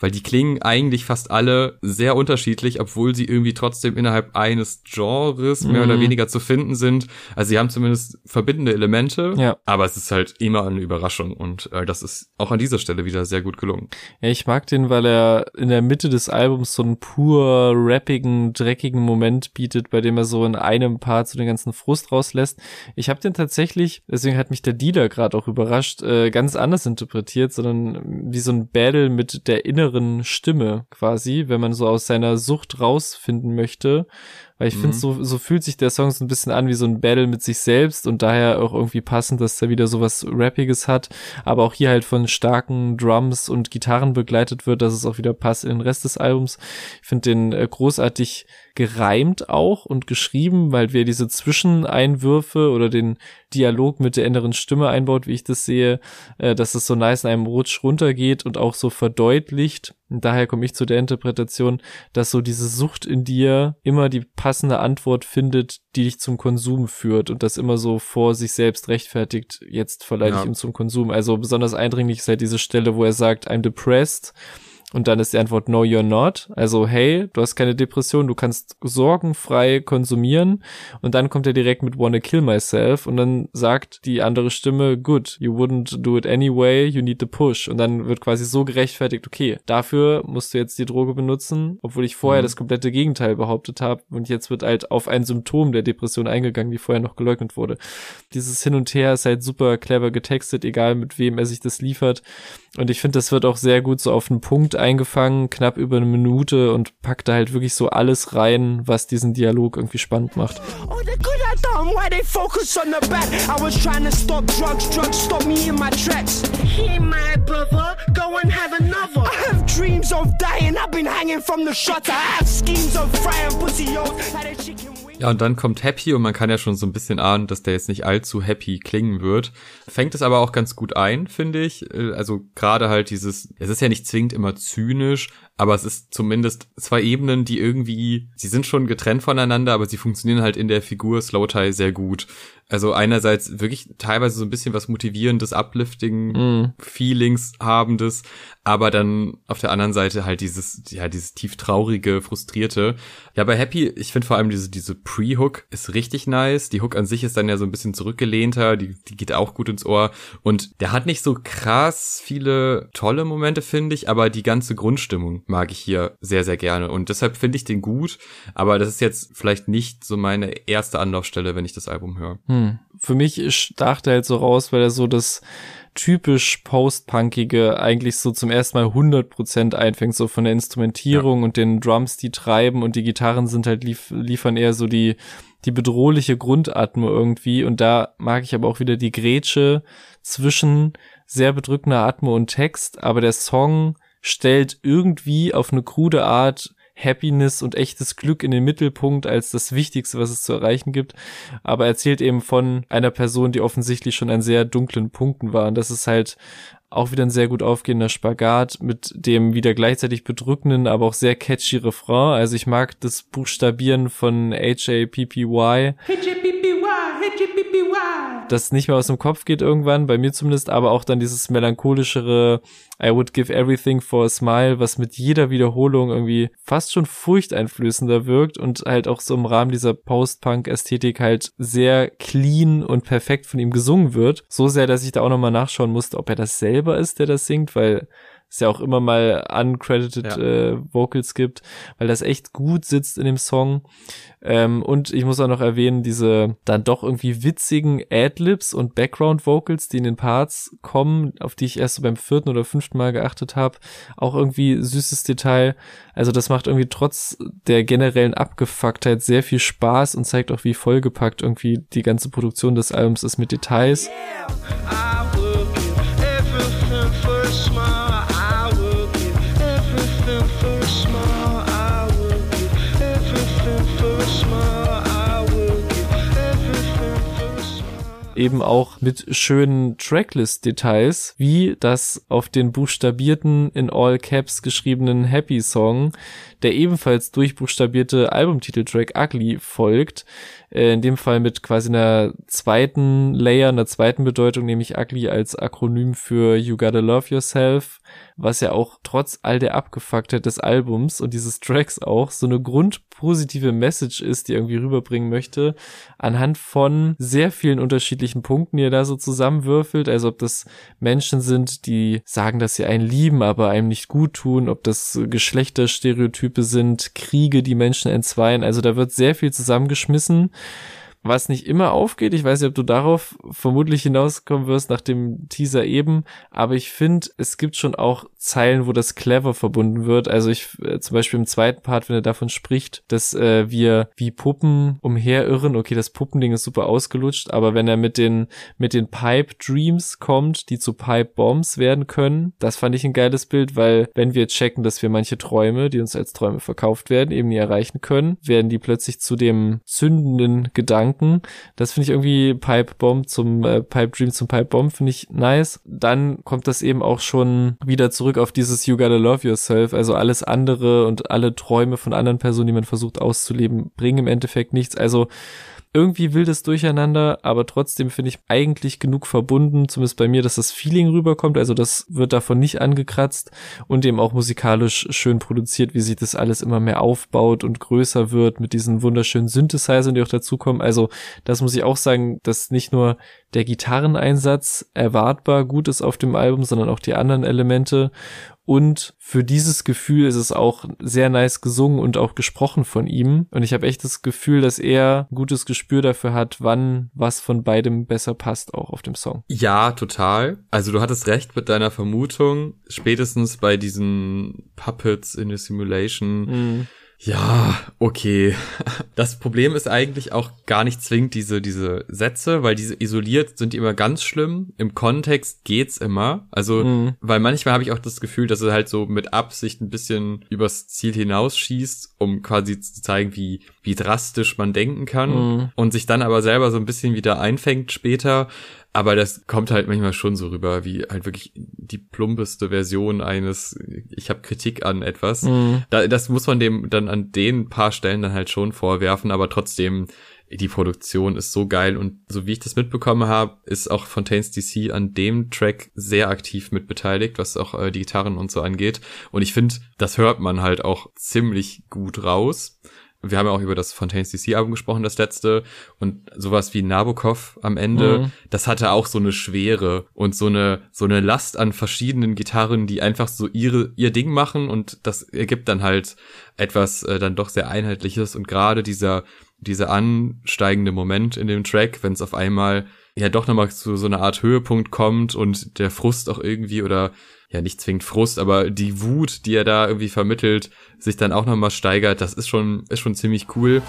Weil die klingen eigentlich fast alle sehr unterschiedlich, obwohl sie irgendwie trotzdem innerhalb eines Genres mehr Mhm. oder weniger zu finden sind. Also sie haben zumindest verbindende Elemente, Ja. aber es ist halt immer eine Überraschung und äh, das ist auch an dieser Stelle wieder sehr gut gelungen. Ja, ich mag den, weil er in der Mitte des Albums so einen pur rappigen, dreckigen Moment bietet, bei dem er so in einem Part so den ganzen Frust rauslässt. Ich habe den tatsächlich, deswegen hat mich der Dealer gerade auch überrascht, äh, ganz anders interpretiert, sondern wie so ein Battle mit der inneren Stimme quasi, wenn man so aus seiner Sucht rausfinden möchte. Weil ich Mhm. finde, so, so fühlt sich der Song so ein bisschen an wie so ein Battle mit sich selbst und daher auch irgendwie passend, dass er wieder so was Rappiges hat, aber auch hier halt von starken Drums und Gitarren begleitet wird, dass es auch wieder passt in den Rest des Albums. Ich finde den äh, großartig gereimt auch und geschrieben, weil wir diese Zwischeneinwürfe oder den Dialog mit der inneren Stimme einbaut, wie ich das sehe, äh, dass es so nice in einem Rutsch runtergeht und auch so verdeutlicht. Und daher komme ich zu der Interpretation, dass so diese Sucht in dir immer die passende Antwort findet, die dich zum Konsum führt und das immer so vor sich selbst rechtfertigt, jetzt verleite Ja. ich ihn zum Konsum. Also besonders eindringlich ist halt diese Stelle, wo er sagt, I'm depressed. Und dann ist die Antwort No, you're not. Also, hey, du hast keine Depression, du kannst sorgenfrei konsumieren. Und dann kommt er direkt mit Wanna Kill Myself. Und dann sagt die andere Stimme, good, you wouldn't do it anyway, you need the push. Und dann wird quasi so gerechtfertigt, okay, dafür musst du jetzt die Droge benutzen, obwohl ich vorher Mhm. das komplette Gegenteil behauptet habe. Und jetzt wird halt auf ein Symptom der Depression eingegangen, die vorher noch geleugnet wurde. Dieses Hin und Her ist halt super clever getextet, egal mit wem er sich das liefert. Und ich finde, das wird auch sehr gut so auf den Punkt eingefangen, knapp über eine Minute und packt da halt wirklich so alles rein, was diesen Dialog irgendwie spannend macht. Dreams of dying, I've been hanging from the shutter. I have schemes of frying pussy holes like a chicken. Ja, und dann kommt Happy und man kann ja schon so ein bisschen ahnen, dass der jetzt nicht allzu happy klingen wird. Fängt es aber auch ganz gut ein, finde ich. Äh, Also gerade halt dieses, es ist ja nicht zwingend immer zynisch, aber es ist zumindest zwei Ebenen, die irgendwie, sie sind schon getrennt voneinander, aber sie funktionieren halt in der Figur Slowtie sehr gut. Also einerseits wirklich teilweise so ein bisschen was motivierendes, uplifting Mm. Feelings habendes, aber dann auf der anderen Seite halt dieses, ja, dieses tief traurige, frustrierte. Ja, bei Happy, ich finde vor allem diese, diese Pre-Hook ist richtig nice. Die Hook an sich ist dann ja so ein bisschen zurückgelehnter, die, die geht auch gut ins Ohr. Und der hat nicht so krass viele tolle Momente, finde ich, aber die ganze Grundstimmung mag ich hier sehr, sehr gerne. Und deshalb finde ich den gut, aber das ist jetzt vielleicht nicht so meine erste Anlaufstelle, wenn ich das Album höre. Hm. Für mich stach der halt so raus, weil er so das typisch Post-Punkige eigentlich so zum ersten Mal 100% einfängt, so von der Instrumentierung und den Drums, die treiben und die Gitarren sind halt, lief liefern eher so die, die bedrohliche Grundatme irgendwie und da mag ich aber auch wieder die Grätsche zwischen sehr bedrückender Atme und Text, aber der Song stellt irgendwie auf eine krude Art Happiness und echtes Glück in den Mittelpunkt als das Wichtigste, was es zu erreichen gibt. Aber erzählt eben von einer Person, die offensichtlich schon an sehr dunklen Punkten war. Und das ist halt auch wieder ein sehr gut aufgehender Spagat mit dem wieder gleichzeitig bedrückenden, aber auch sehr catchy Refrain. Also ich mag das Buchstabieren von H-A-P-P-Y das nicht mehr aus dem Kopf geht irgendwann, bei mir zumindest, aber auch dann dieses melancholischere I would give everything for a smile, was mit jeder Wiederholung irgendwie fast schon furchteinflößender wirkt und halt auch so im Rahmen dieser Post-Punk-Ästhetik halt sehr clean und perfekt von ihm gesungen wird. So sehr, dass ich da auch nochmal nachschauen musste, ob er das selber ist, der das singt, weil es ja auch immer mal uncredited Ja. äh, Vocals gibt, weil das echt gut sitzt in dem Song. Ähm, und ich muss auch noch erwähnen, diese dann doch irgendwie witzigen Adlibs und Background Vocals, die in den Parts kommen, auf die ich erst so beim vierten oder fünften Mal geachtet habe. Auch irgendwie süßes Detail. Also das macht irgendwie trotz der generellen Abgefucktheit sehr viel Spaß und zeigt auch, wie vollgepackt irgendwie die ganze Produktion des Albums ist mit Details. I eben auch mit schönen Tracklist-Details, wie das auf den buchstabierten in All Caps geschriebenen Happy Song, der ebenfalls durchbuchstabierte Albumtiteltrack Ugly folgt, äh, in dem Fall mit quasi einer zweiten Layer, einer zweiten Bedeutung, nämlich Ugly als Akronym für You Gotta Love Yourself, was ja auch trotz all der Abgefucktheit des Albums und dieses Tracks auch so eine grundpositive Message ist, die irgendwie rüberbringen möchte, anhand von sehr vielen unterschiedlichen Punkten, die er da so zusammenwürfelt, also ob das Menschen sind, die sagen, dass sie einen lieben, aber einem nicht gut tun, ob das Geschlechterstereotype sind, Kriege, die Menschen entzweien, also da wird sehr viel zusammengeschmissen was nicht immer aufgeht. Ich weiß nicht, ob du darauf vermutlich hinauskommen wirst nach dem Teaser eben, aber ich finde, es gibt schon auch Zeilen, wo das clever verbunden wird. Also ich äh, zum Beispiel im zweiten Part, wenn er davon spricht, dass äh, wir wie Puppen umherirren. Okay, das Puppending ist super ausgelutscht, aber wenn er mit den mit den Pipe Dreams kommt, die zu Pipe Bombs werden können, das fand ich ein geiles Bild, weil wenn wir checken, dass wir manche Träume, die uns als Träume verkauft werden, eben nie erreichen können, werden die plötzlich zu dem zündenden Gedanken. Das finde ich irgendwie Pipe Bomb zum äh, Pipe Dream zum Pipe Bomb finde ich nice. Dann kommt das eben auch schon wieder zurück auf dieses You Gotta Love Yourself. Also alles andere und alle Träume von anderen Personen, die man versucht auszuleben, bringen im Endeffekt nichts. Also irgendwie wildes Durcheinander, aber trotzdem finde ich eigentlich genug verbunden, zumindest bei mir, dass das Feeling rüberkommt. Also das wird davon nicht angekratzt und eben auch musikalisch schön produziert, wie sich das alles immer mehr aufbaut und größer wird mit diesen wunderschönen Synthesizern, die auch dazukommen. Also das muss ich auch sagen, dass nicht nur der Gitarreneinsatz erwartbar gut ist auf dem Album, sondern auch die anderen Elemente. Und für dieses Gefühl ist es auch sehr nice gesungen und auch gesprochen von ihm. Und ich habe echt das Gefühl, dass er ein gutes Gespür dafür hat, wann was von beidem besser passt, auch auf dem Song. Ja, total. Also du hattest recht mit deiner Vermutung. Spätestens bei diesen Puppets in the Simulation. Mhm ja, okay. Das Problem ist eigentlich auch gar nicht zwingend diese, diese Sätze, weil diese isoliert sind die immer ganz schlimm. Im Kontext geht's immer. Also, mhm. weil manchmal habe ich auch das Gefühl, dass er halt so mit Absicht ein bisschen übers Ziel hinausschießt, um quasi zu zeigen, wie, wie drastisch man denken kann mhm. und sich dann aber selber so ein bisschen wieder einfängt später. Aber das kommt halt manchmal schon so rüber, wie halt wirklich die plumpeste Version eines, ich habe Kritik an etwas. Mhm. Da, das muss man dem dann an den paar Stellen dann halt schon vorwerfen, aber trotzdem, die Produktion ist so geil und so wie ich das mitbekommen habe, ist auch Fontaine's DC an dem Track sehr aktiv mit beteiligt, was auch äh, die Gitarren und so angeht. Und ich finde, das hört man halt auch ziemlich gut raus. Wir haben ja auch über das Fontaine's DC-Album gesprochen, das letzte. Und sowas wie Nabokov am Ende, mhm. das hatte auch so eine Schwere und so eine, so eine Last an verschiedenen Gitarren, die einfach so ihre, ihr Ding machen und das ergibt dann halt etwas äh, dann doch sehr Einheitliches. Und gerade dieser, dieser ansteigende Moment in dem Track, wenn es auf einmal ja doch nochmal zu so einer Art Höhepunkt kommt und der Frust auch irgendwie oder ja nicht zwingend Frust, aber die Wut, die er da irgendwie vermittelt, sich dann auch nochmal steigert, das ist schon, ist schon ziemlich cool.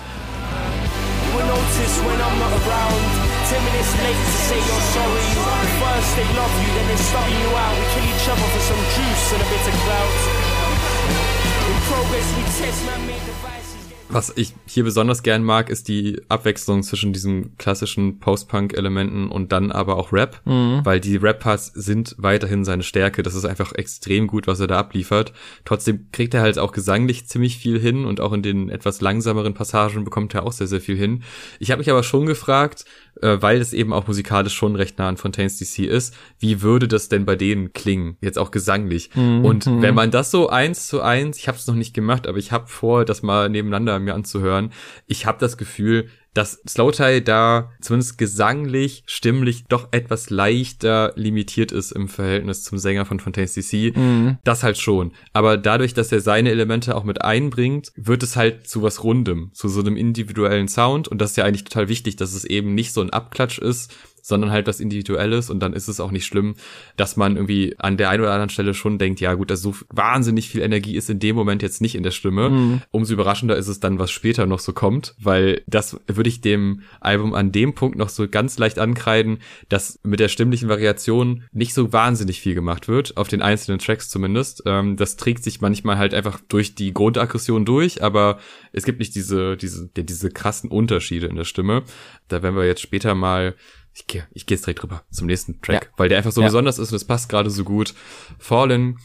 progress was ich hier besonders gern mag, ist die Abwechslung zwischen diesen klassischen Post-Punk-Elementen und dann aber auch Rap, mhm. weil die Rap-Parts sind weiterhin seine Stärke. Das ist einfach extrem gut, was er da abliefert. Trotzdem kriegt er halt auch gesanglich ziemlich viel hin und auch in den etwas langsameren Passagen bekommt er auch sehr, sehr viel hin. Ich habe mich aber schon gefragt, äh, weil es eben auch musikalisch schon recht nah an Fontaine's DC ist, wie würde das denn bei denen klingen, jetzt auch gesanglich? Mhm. Und wenn man das so eins zu eins, ich habe es noch nicht gemacht, aber ich habe vor, das mal nebeneinander mir anzuhören, ich habe das Gefühl, dass Slowthai da zumindest gesanglich, stimmlich doch etwas leichter limitiert ist im Verhältnis zum Sänger von Fontaine's DC. Mhm. Das halt schon. Aber dadurch, dass er seine Elemente auch mit einbringt, wird es halt zu was Rundem, zu so einem individuellen Sound. Und das ist ja eigentlich total wichtig, dass es eben nicht so ein Abklatsch ist, sondern halt was Individuelles und dann ist es auch nicht schlimm, dass man irgendwie an der einen oder anderen Stelle schon denkt, ja gut, also so wahnsinnig viel Energie ist in dem Moment jetzt nicht in der Stimme. Mhm. Umso überraschender ist es dann, was später noch so kommt, weil das würde ich dem Album an dem Punkt noch so ganz leicht ankreiden, dass mit der stimmlichen Variation nicht so wahnsinnig viel gemacht wird, auf den einzelnen Tracks zumindest. Ähm, das trägt sich manchmal halt einfach durch die Grundaggression durch, aber es gibt nicht diese, diese, diese krassen Unterschiede in der Stimme. Da werden wir jetzt später mal ich gehe ich geh jetzt direkt drüber zum nächsten Track, ja. weil der einfach so ja. besonders ist und es passt gerade so gut. Fallen.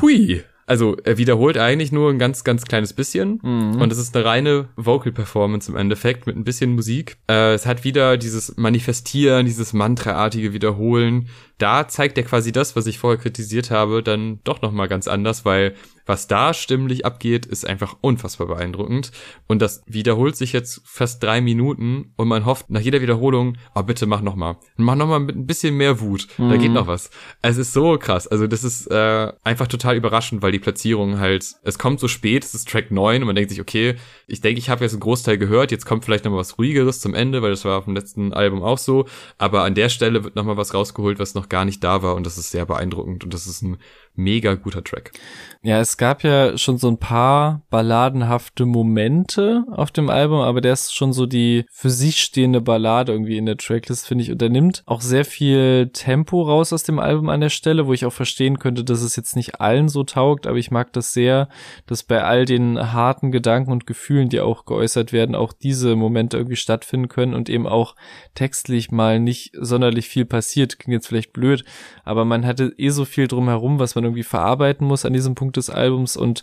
Hui, also er wiederholt eigentlich nur ein ganz, ganz kleines bisschen. Mhm. Und es ist eine reine Vocal-Performance im Endeffekt mit ein bisschen Musik. Äh, es hat wieder dieses Manifestieren, dieses Mantraartige Wiederholen. Da zeigt er quasi das, was ich vorher kritisiert habe, dann doch nochmal ganz anders, weil was da stimmlich abgeht, ist einfach unfassbar beeindruckend. Und das wiederholt sich jetzt fast drei Minuten und man hofft nach jeder Wiederholung, oh bitte mach nochmal. Mach nochmal mit ein bisschen mehr Wut. Mhm. Da geht mhm. noch was. Es ist so krass. Also das ist äh, einfach total überraschend, weil die Platzierung halt, es kommt so spät, es ist Track 9 und man denkt sich, okay, ich denke, ich habe jetzt einen Großteil gehört, jetzt kommt vielleicht nochmal was ruhigeres zum Ende, weil das war auf dem letzten Album auch so. Aber an der Stelle wird nochmal was rausgeholt, was noch gar nicht da war und das ist sehr beeindruckend und das ist ein mega guter Track. Ja, es gab ja schon so ein paar balladenhafte Momente auf dem Album, aber der ist schon so die für sich stehende Ballade irgendwie in der Tracklist, finde ich. Und der nimmt auch sehr viel Tempo raus aus dem Album an der Stelle, wo ich auch verstehen könnte, dass es jetzt nicht allen so taugt, aber ich mag das sehr, dass bei all den harten Gedanken und Gefühlen, die auch geäußert werden, auch diese Momente irgendwie stattfinden können und eben auch textlich mal nicht sonderlich viel passiert. Klingt jetzt vielleicht blöd, aber man hatte eh so viel drumherum, was man irgendwie verarbeiten muss an diesem Punkt des Albums und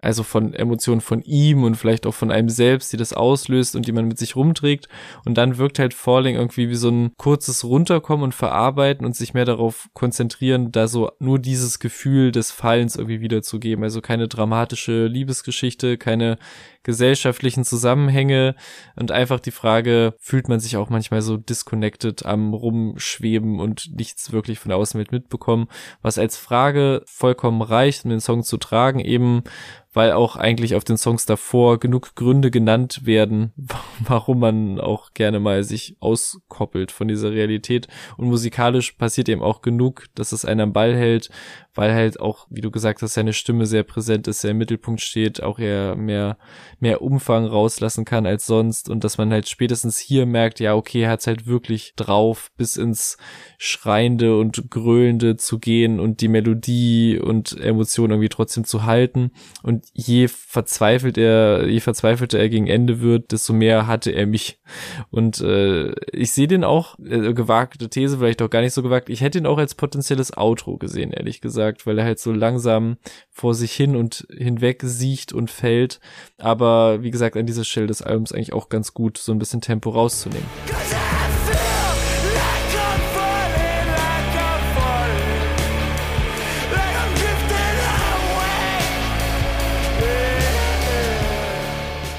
also von Emotionen von ihm und vielleicht auch von einem selbst, die das auslöst und die man mit sich rumträgt. Und dann wirkt halt Falling irgendwie wie so ein kurzes Runterkommen und Verarbeiten und sich mehr darauf konzentrieren, da so nur dieses Gefühl des Fallens irgendwie wiederzugeben. Also keine dramatische Liebesgeschichte, keine gesellschaftlichen Zusammenhänge und einfach die Frage, fühlt man sich auch manchmal so disconnected am Rumschweben und nichts wirklich von der Außenwelt mitbekommen, was als Frage vollkommen reicht, um den Song zu tragen, eben weil auch eigentlich auf den Songs davor genug Gründe genannt werden, warum man auch gerne mal sich auskoppelt von dieser Realität. Und musikalisch passiert eben auch genug, dass es einen am Ball hält, weil halt auch, wie du gesagt hast, seine Stimme sehr präsent ist, sehr im Mittelpunkt steht, auch er mehr, mehr Umfang rauslassen kann als sonst und dass man halt spätestens hier merkt, ja, okay, er hat's halt wirklich drauf, bis ins Schreiende und Gröhlende zu gehen und die Melodie und Emotionen irgendwie trotzdem zu halten. Und je verzweifelt er, je verzweifelter er gegen Ende wird, desto mehr hatte er mich. Und äh, ich sehe den auch, äh, gewagte These, vielleicht auch gar nicht so gewagt, ich hätte ihn auch als potenzielles Outro gesehen, ehrlich gesagt gesagt, weil er halt so langsam vor sich hin und hinweg siecht und fällt. Aber wie gesagt, an dieser Stelle des Albums eigentlich auch ganz gut, so ein bisschen Tempo rauszunehmen.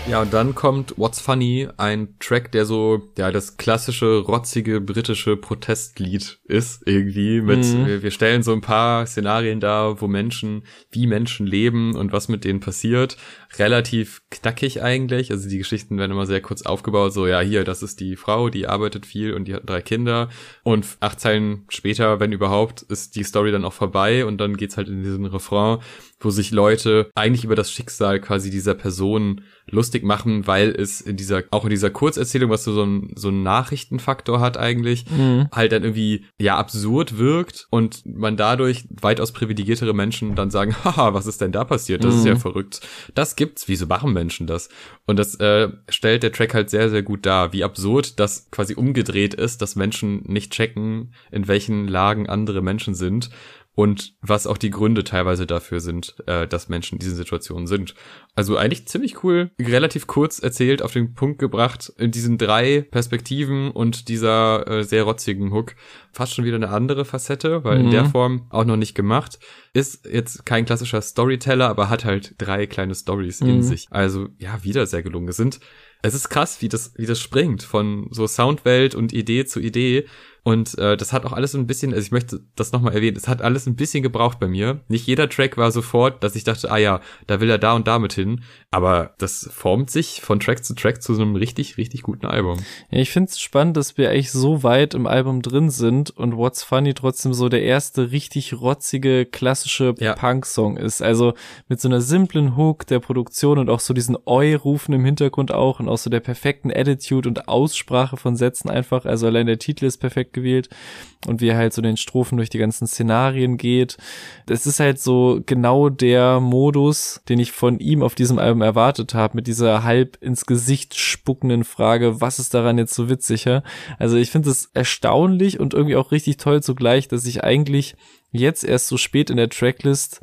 Ja, und dann kommt What's Funny, ein Track, der so, ja, das klassische, rotzige, britische Protestlied ist, irgendwie, mit, mhm. wir, wir stellen so ein paar Szenarien dar, wo Menschen, wie Menschen leben und was mit denen passiert. Relativ knackig eigentlich, also die Geschichten werden immer sehr kurz aufgebaut, so, ja, hier, das ist die Frau, die arbeitet viel und die hat drei Kinder. Und acht Zeilen später, wenn überhaupt, ist die Story dann auch vorbei und dann geht's halt in diesen Refrain, wo sich Leute eigentlich über das Schicksal quasi dieser Person lustig machen, weil es in dieser, auch in dieser Kurzerzählung, was so, so ein, so ein Nachrichtenfaktor hat eigentlich, mhm. halt dann irgendwie, ja, absurd wirkt und man dadurch weitaus privilegiertere Menschen dann sagen, haha, was ist denn da passiert? Das mhm. ist ja mhm. verrückt. Das gibt's. Wieso machen Menschen das? Und das äh, stellt der Track halt sehr, sehr gut dar, wie absurd das quasi umgedreht ist, dass Menschen nicht checken, in welchen Lagen andere Menschen sind und was auch die Gründe teilweise dafür sind, äh, dass Menschen in diesen Situationen sind. Also eigentlich ziemlich cool, relativ kurz erzählt, auf den Punkt gebracht, in diesen drei Perspektiven und dieser äh, sehr rotzigen Hook. Fast schon wieder eine andere Facette, weil mhm. in der mhm. Form auch noch nicht gemacht. Ist jetzt kein klassischer Storyteller, aber hat halt drei kleine Stories mhm. in sich. Also ja, wieder sehr gelungen. Es sind es ist krass, wie das, wie das springt von so Soundwelt und Idee zu Idee. Und äh, das hat auch alles ein bisschen, also ich möchte das nochmal erwähnen, es hat alles ein bisschen gebraucht bei mir. Nicht jeder Track war sofort, dass ich dachte, ah ja, da will er da und damit hin. Aber das formt sich von Track zu Track zu so einem richtig, richtig guten Album. Ja, ich finde es spannend, dass wir eigentlich so weit im Album drin sind und What's Funny trotzdem so der erste richtig rotzige, klassische ja. Punk-Song ist. Also mit so einer simplen Hook der Produktion und auch so diesen Oi-Rufen im Hintergrund auch und auch so der perfekten Attitude und Aussprache von Sätzen einfach. Also allein der Titel ist perfekt Track gewählt und wie er halt so den Strophen durch die ganzen Szenarien geht. Es ist halt so genau der Modus, den ich von ihm auf diesem Album erwartet habe, mit dieser halb ins Gesicht spuckenden Frage, was ist daran jetzt so witziger? Also ich finde es erstaunlich und irgendwie auch richtig toll zugleich, dass ich eigentlich jetzt erst so spät in der Tracklist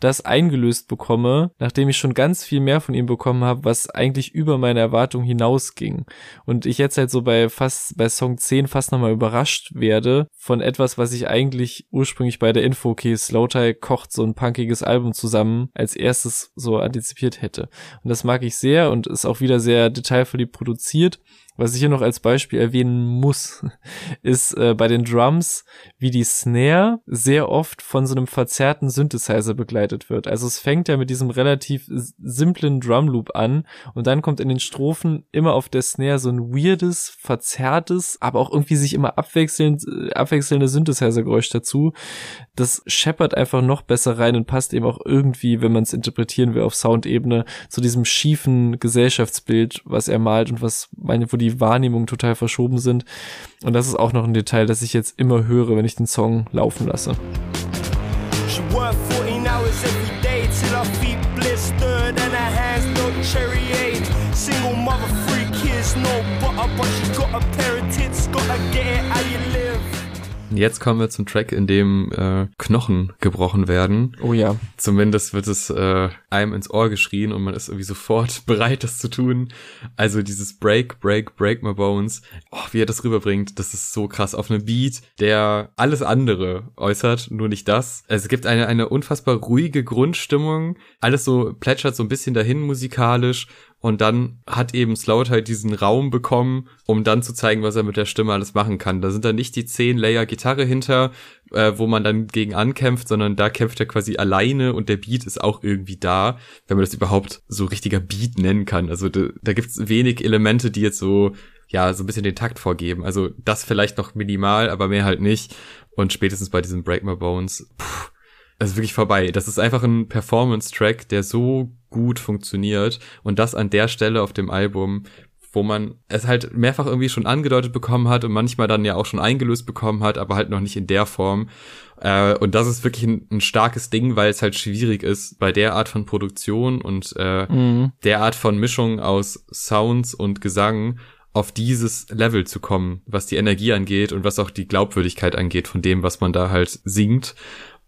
das eingelöst bekomme, nachdem ich schon ganz viel mehr von ihm bekommen habe, was eigentlich über meine Erwartung hinausging. Und ich jetzt halt so bei fast, bei Song 10 fast nochmal überrascht werde von etwas, was ich eigentlich ursprünglich bei der Info, okay, Slowtie kocht so ein punkiges Album zusammen, als erstes so antizipiert hätte. Und das mag ich sehr und ist auch wieder sehr detailverliebt produziert. Was ich hier noch als Beispiel erwähnen muss, ist äh, bei den Drums, wie die Snare sehr oft von so einem verzerrten Synthesizer begleitet wird. Also es fängt ja mit diesem relativ simplen Drumloop an und dann kommt in den Strophen immer auf der Snare so ein weirdes, verzerrtes, aber auch irgendwie sich immer abwechselnd, äh, abwechselnde Synthesizer-Geräusch dazu. Das scheppert einfach noch besser rein und passt eben auch irgendwie, wenn man es interpretieren will, auf Soundebene zu diesem schiefen Gesellschaftsbild, was er malt und was meine, wo die die Wahrnehmung total verschoben sind. Und das ist auch noch ein Detail, das ich jetzt immer höre, wenn ich den Song laufen lasse. Jetzt kommen wir zum Track, in dem äh, Knochen gebrochen werden. Oh ja. Zumindest wird es äh, einem ins Ohr geschrien und man ist irgendwie sofort bereit, das zu tun. Also dieses Break, Break, Break My Bones. Oh, wie er das rüberbringt, das ist so krass. Auf einem Beat, der alles andere äußert, nur nicht das. Also es gibt eine, eine unfassbar ruhige Grundstimmung. Alles so plätschert so ein bisschen dahin musikalisch und dann hat eben Slout halt diesen Raum bekommen, um dann zu zeigen, was er mit der Stimme alles machen kann. Da sind dann nicht die zehn Layer Gitarre hinter, äh, wo man dann gegen ankämpft, sondern da kämpft er quasi alleine und der Beat ist auch irgendwie da, wenn man das überhaupt so richtiger Beat nennen kann. Also da, da gibt's wenig Elemente, die jetzt so ja, so ein bisschen den Takt vorgeben. Also das vielleicht noch minimal, aber mehr halt nicht. Und spätestens bei diesem Break My Bones, pff, ist wirklich vorbei. Das ist einfach ein Performance-Track, der so gut funktioniert und das an der Stelle auf dem Album, wo man es halt mehrfach irgendwie schon angedeutet bekommen hat und manchmal dann ja auch schon eingelöst bekommen hat, aber halt noch nicht in der Form. Äh, und das ist wirklich ein, ein, starkes Ding, weil es halt schwierig ist, bei der Art von Produktion und äh, mhm. der Art von Mischung aus Sounds und Gesang auf dieses Level zu kommen, was die Energie angeht und was auch die Glaubwürdigkeit angeht von dem, was man da halt singt.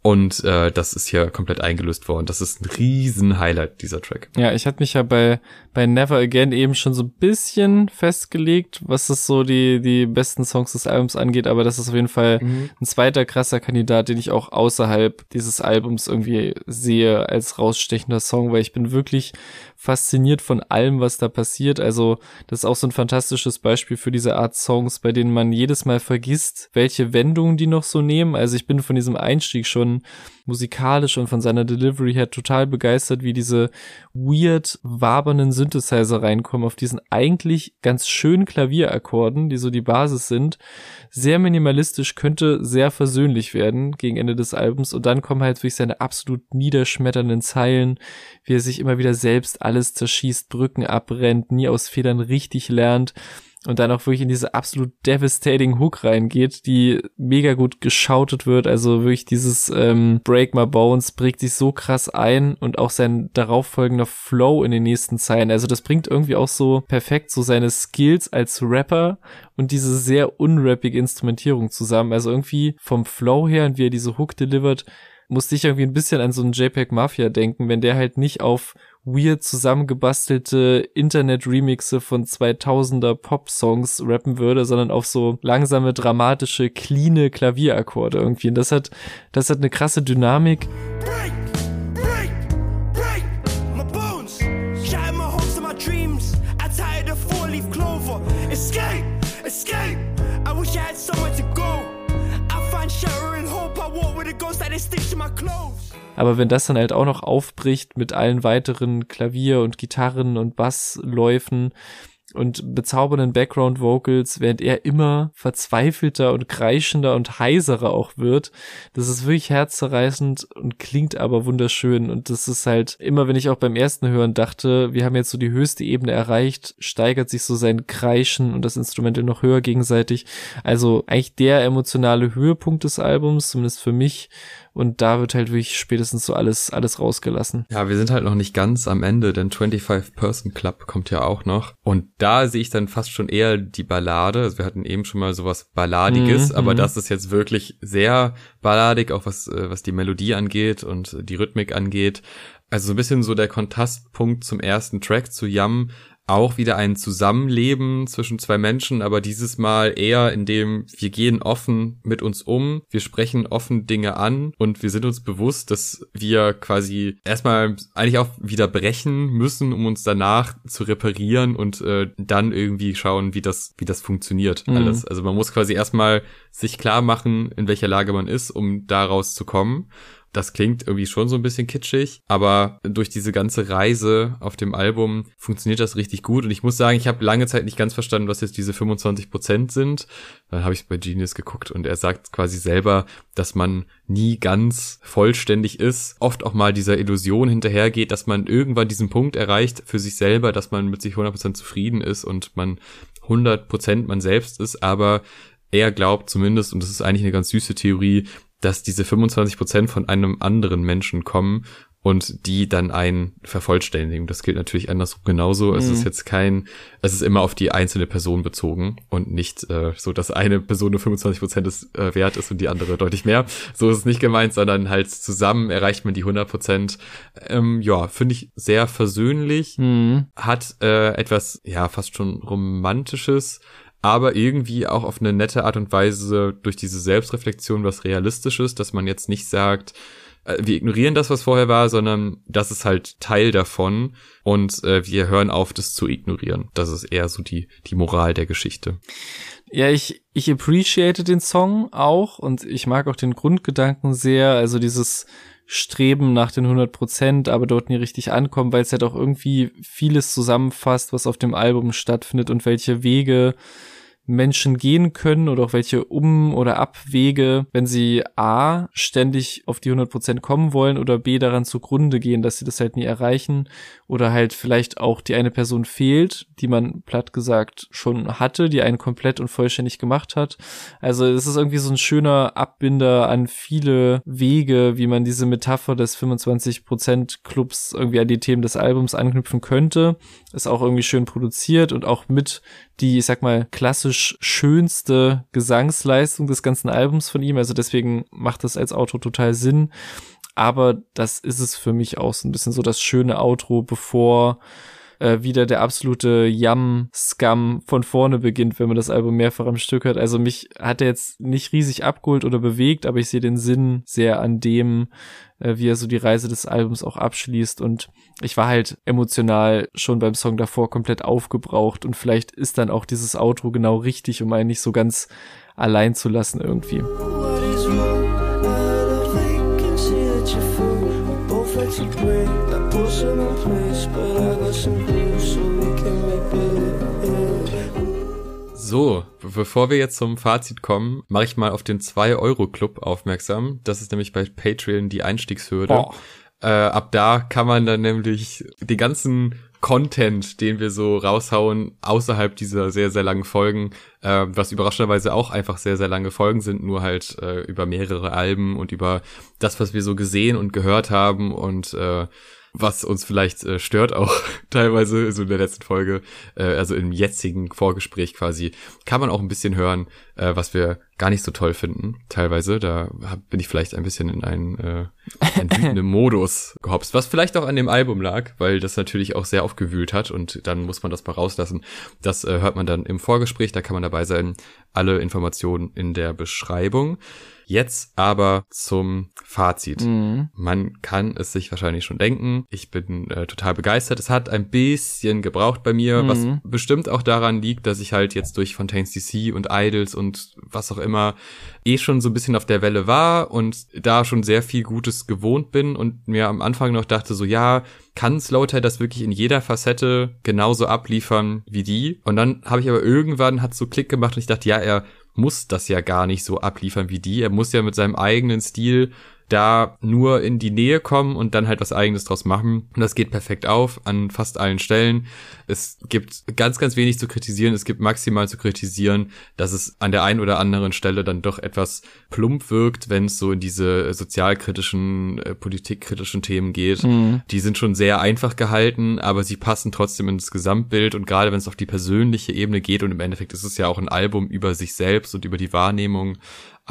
Und äh, das ist hier komplett eingelöst worden. Das ist ein riesen Highlight, dieser Track. Ja, ich hatte mich ja bei, bei Never Again eben schon so ein bisschen festgelegt, was es so die, die besten Songs des Albums angeht, aber das ist auf jeden Fall mhm. ein zweiter krasser Kandidat, den ich auch außerhalb dieses Albums irgendwie sehe als rausstechender Song, weil ich bin wirklich fasziniert von allem, was da passiert. Also das ist auch so ein fantastisches Beispiel für diese Art Songs, bei denen man jedes Mal vergisst, welche Wendungen die noch so nehmen. Also ich bin von diesem Einstieg schon musikalisch und von seiner Delivery her total begeistert, wie diese weird wabernden Synthesizer reinkommen auf diesen eigentlich ganz schönen Klavierakkorden, die so die Basis sind. Sehr minimalistisch, könnte sehr versöhnlich werden gegen Ende des Albums und dann kommen halt wirklich seine absolut niederschmetternden Zeilen, wie er sich immer wieder selbst alles zerschießt, Brücken abbrennt, nie aus Fehlern richtig lernt und dann auch wirklich in diese absolut devastating Hook reingeht, die mega gut geschautet wird. Also wirklich dieses ähm, Break My Bones prägt sich so krass ein und auch sein darauffolgender Flow in den nächsten Zeilen. Also das bringt irgendwie auch so perfekt so seine Skills als Rapper und diese sehr unrappige Instrumentierung zusammen. Also irgendwie vom Flow her und wie er diese Hook delivert, musste ich irgendwie ein bisschen an so einen JPEG Mafia denken, wenn der halt nicht auf weird zusammengebastelte Internet-Remixe von 2000er Pop-Songs rappen würde, sondern auf so langsame, dramatische, cleane Klavierakkorde irgendwie. Und das hat, das hat eine krasse Dynamik. Escape, Aber wenn das dann halt auch noch aufbricht mit allen weiteren Klavier- und Gitarren- und Bassläufen, und bezaubernden Background Vocals, während er immer verzweifelter und kreischender und heiserer auch wird. Das ist wirklich herzzerreißend und klingt aber wunderschön und das ist halt immer, wenn ich auch beim ersten Hören dachte, wir haben jetzt so die höchste Ebene erreicht, steigert sich so sein Kreischen und das Instrumental noch höher gegenseitig. Also eigentlich der emotionale Höhepunkt des Albums, zumindest für mich und da wird halt wirklich spätestens so alles, alles rausgelassen. Ja, wir sind halt noch nicht ganz am Ende, denn 25 Person Club kommt ja auch noch. Und da sehe ich dann fast schon eher die Ballade. Also wir hatten eben schon mal sowas Balladiges, mhm, aber mhm. das ist jetzt wirklich sehr balladig, auch was, äh, was die Melodie angeht und die Rhythmik angeht. Also so ein bisschen so der Kontrastpunkt zum ersten Track zu Yam auch wieder ein Zusammenleben zwischen zwei Menschen, aber dieses Mal eher in dem wir gehen offen mit uns um, wir sprechen offen Dinge an und wir sind uns bewusst, dass wir quasi erstmal eigentlich auch wieder brechen müssen, um uns danach zu reparieren und äh, dann irgendwie schauen, wie das wie das funktioniert mhm. alles. Also man muss quasi erstmal sich klar machen, in welcher Lage man ist, um daraus zu kommen. Das klingt irgendwie schon so ein bisschen kitschig, aber durch diese ganze Reise auf dem Album funktioniert das richtig gut. Und ich muss sagen, ich habe lange Zeit nicht ganz verstanden, was jetzt diese 25 Prozent sind. Dann habe ich bei Genius geguckt und er sagt quasi selber, dass man nie ganz vollständig ist, oft auch mal dieser Illusion hinterhergeht, dass man irgendwann diesen Punkt erreicht für sich selber, dass man mit sich 100 Prozent zufrieden ist und man 100 Prozent man selbst ist, aber er glaubt zumindest, und das ist eigentlich eine ganz süße Theorie, dass diese 25 Prozent von einem anderen Menschen kommen und die dann einen vervollständigen. Das gilt natürlich andersrum genauso. Mhm. Es ist mhm. jetzt kein, es ist immer auf die einzelne Person bezogen und nicht äh, so, dass eine Person nur 25 Prozent des äh, wert ist und die andere deutlich mehr. So ist es nicht gemeint, sondern halt zusammen erreicht man die 100 Prozent. Ähm, ja, finde ich sehr versöhnlich, mhm. hat äh, etwas, ja, fast schon romantisches, aber irgendwie auch auf eine nette Art und Weise durch diese Selbstreflexion was Realistisches, dass man jetzt nicht sagt, äh, wir ignorieren das, was vorher war, sondern das ist halt Teil davon und äh, wir hören auf, das zu ignorieren. Das ist eher so die, die Moral der Geschichte. Ja, ich, ich appreciate den Song auch und ich mag auch den Grundgedanken sehr, also dieses Streben nach den 100 Prozent, aber dort nie richtig ankommen, weil es halt auch irgendwie vieles zusammenfasst, was auf dem Album stattfindet und welche Wege Menschen gehen können oder auch welche Um- oder Abwege, wenn sie A, ständig auf die 100% kommen wollen oder B, daran zugrunde gehen, dass sie das halt nie erreichen oder halt vielleicht auch die eine Person fehlt, die man platt gesagt schon hatte, die einen komplett und vollständig gemacht hat. Also es ist irgendwie so ein schöner Abbinder an viele Wege, wie man diese Metapher des 25% Clubs irgendwie an die Themen des Albums anknüpfen könnte. Ist auch irgendwie schön produziert und auch mit die, ich sag mal, klassisch schönste Gesangsleistung des ganzen Albums von ihm. Also deswegen macht das als Outro total Sinn. Aber das ist es für mich auch so ein bisschen so das schöne Outro, bevor äh, wieder der absolute Yum-Scum von vorne beginnt, wenn man das Album mehrfach am Stück hat. Also mich hat er jetzt nicht riesig abgeholt oder bewegt, aber ich sehe den Sinn sehr an dem, äh, wie er so die Reise des Albums auch abschließt. Und ich war halt emotional schon beim Song davor komplett aufgebraucht. Und vielleicht ist dann auch dieses Outro genau richtig, um einen nicht so ganz allein zu lassen irgendwie. So, bevor wir jetzt zum Fazit kommen, mache ich mal auf den 2-Euro-Club aufmerksam. Das ist nämlich bei Patreon die Einstiegshürde. Oh. Äh, ab da kann man dann nämlich den ganzen Content, den wir so raushauen, außerhalb dieser sehr, sehr langen Folgen, äh, was überraschenderweise auch einfach sehr, sehr lange Folgen sind, nur halt äh, über mehrere Alben und über das, was wir so gesehen und gehört haben und äh, was uns vielleicht äh, stört auch teilweise, so in der letzten Folge, äh, also im jetzigen Vorgespräch quasi, kann man auch ein bisschen hören, äh, was wir gar nicht so toll finden, teilweise. Da hab, bin ich vielleicht ein bisschen in einen, äh, einen wütenden Modus gehopst, was vielleicht auch an dem Album lag, weil das natürlich auch sehr aufgewühlt hat und dann muss man das mal rauslassen. Das äh, hört man dann im Vorgespräch, da kann man dabei sein. Alle Informationen in der Beschreibung. Jetzt aber zum Fazit. Mhm. Man kann es sich wahrscheinlich schon denken. Ich bin äh, total begeistert. Es hat ein bisschen gebraucht bei mir, Mhm. was bestimmt auch daran liegt, dass ich halt jetzt durch Fontaines DC und Idols und was auch immer eh schon so ein bisschen auf der Welle war und da schon sehr viel Gutes gewohnt bin und mir am Anfang noch dachte so, ja, kann Slowtail das wirklich in jeder Facette genauso abliefern wie die? Und dann habe ich aber irgendwann hat so Klick gemacht und ich dachte, ja, er muss das ja gar nicht so abliefern wie die. Er muss ja mit seinem eigenen Stil da nur in die Nähe kommen und dann halt was eigenes draus machen. Und das geht perfekt auf an fast allen Stellen. Es gibt ganz, ganz wenig zu kritisieren. Es gibt maximal zu kritisieren, dass es an der einen oder anderen Stelle dann doch etwas plump wirkt, wenn es so in diese sozialkritischen, äh, politikkritischen Themen geht. Die sind schon sehr einfach gehalten, aber sie passen trotzdem ins Gesamtbild und gerade wenn es auf die persönliche Ebene geht und im Endeffekt ist es ja auch ein Album über sich selbst und über die Wahrnehmung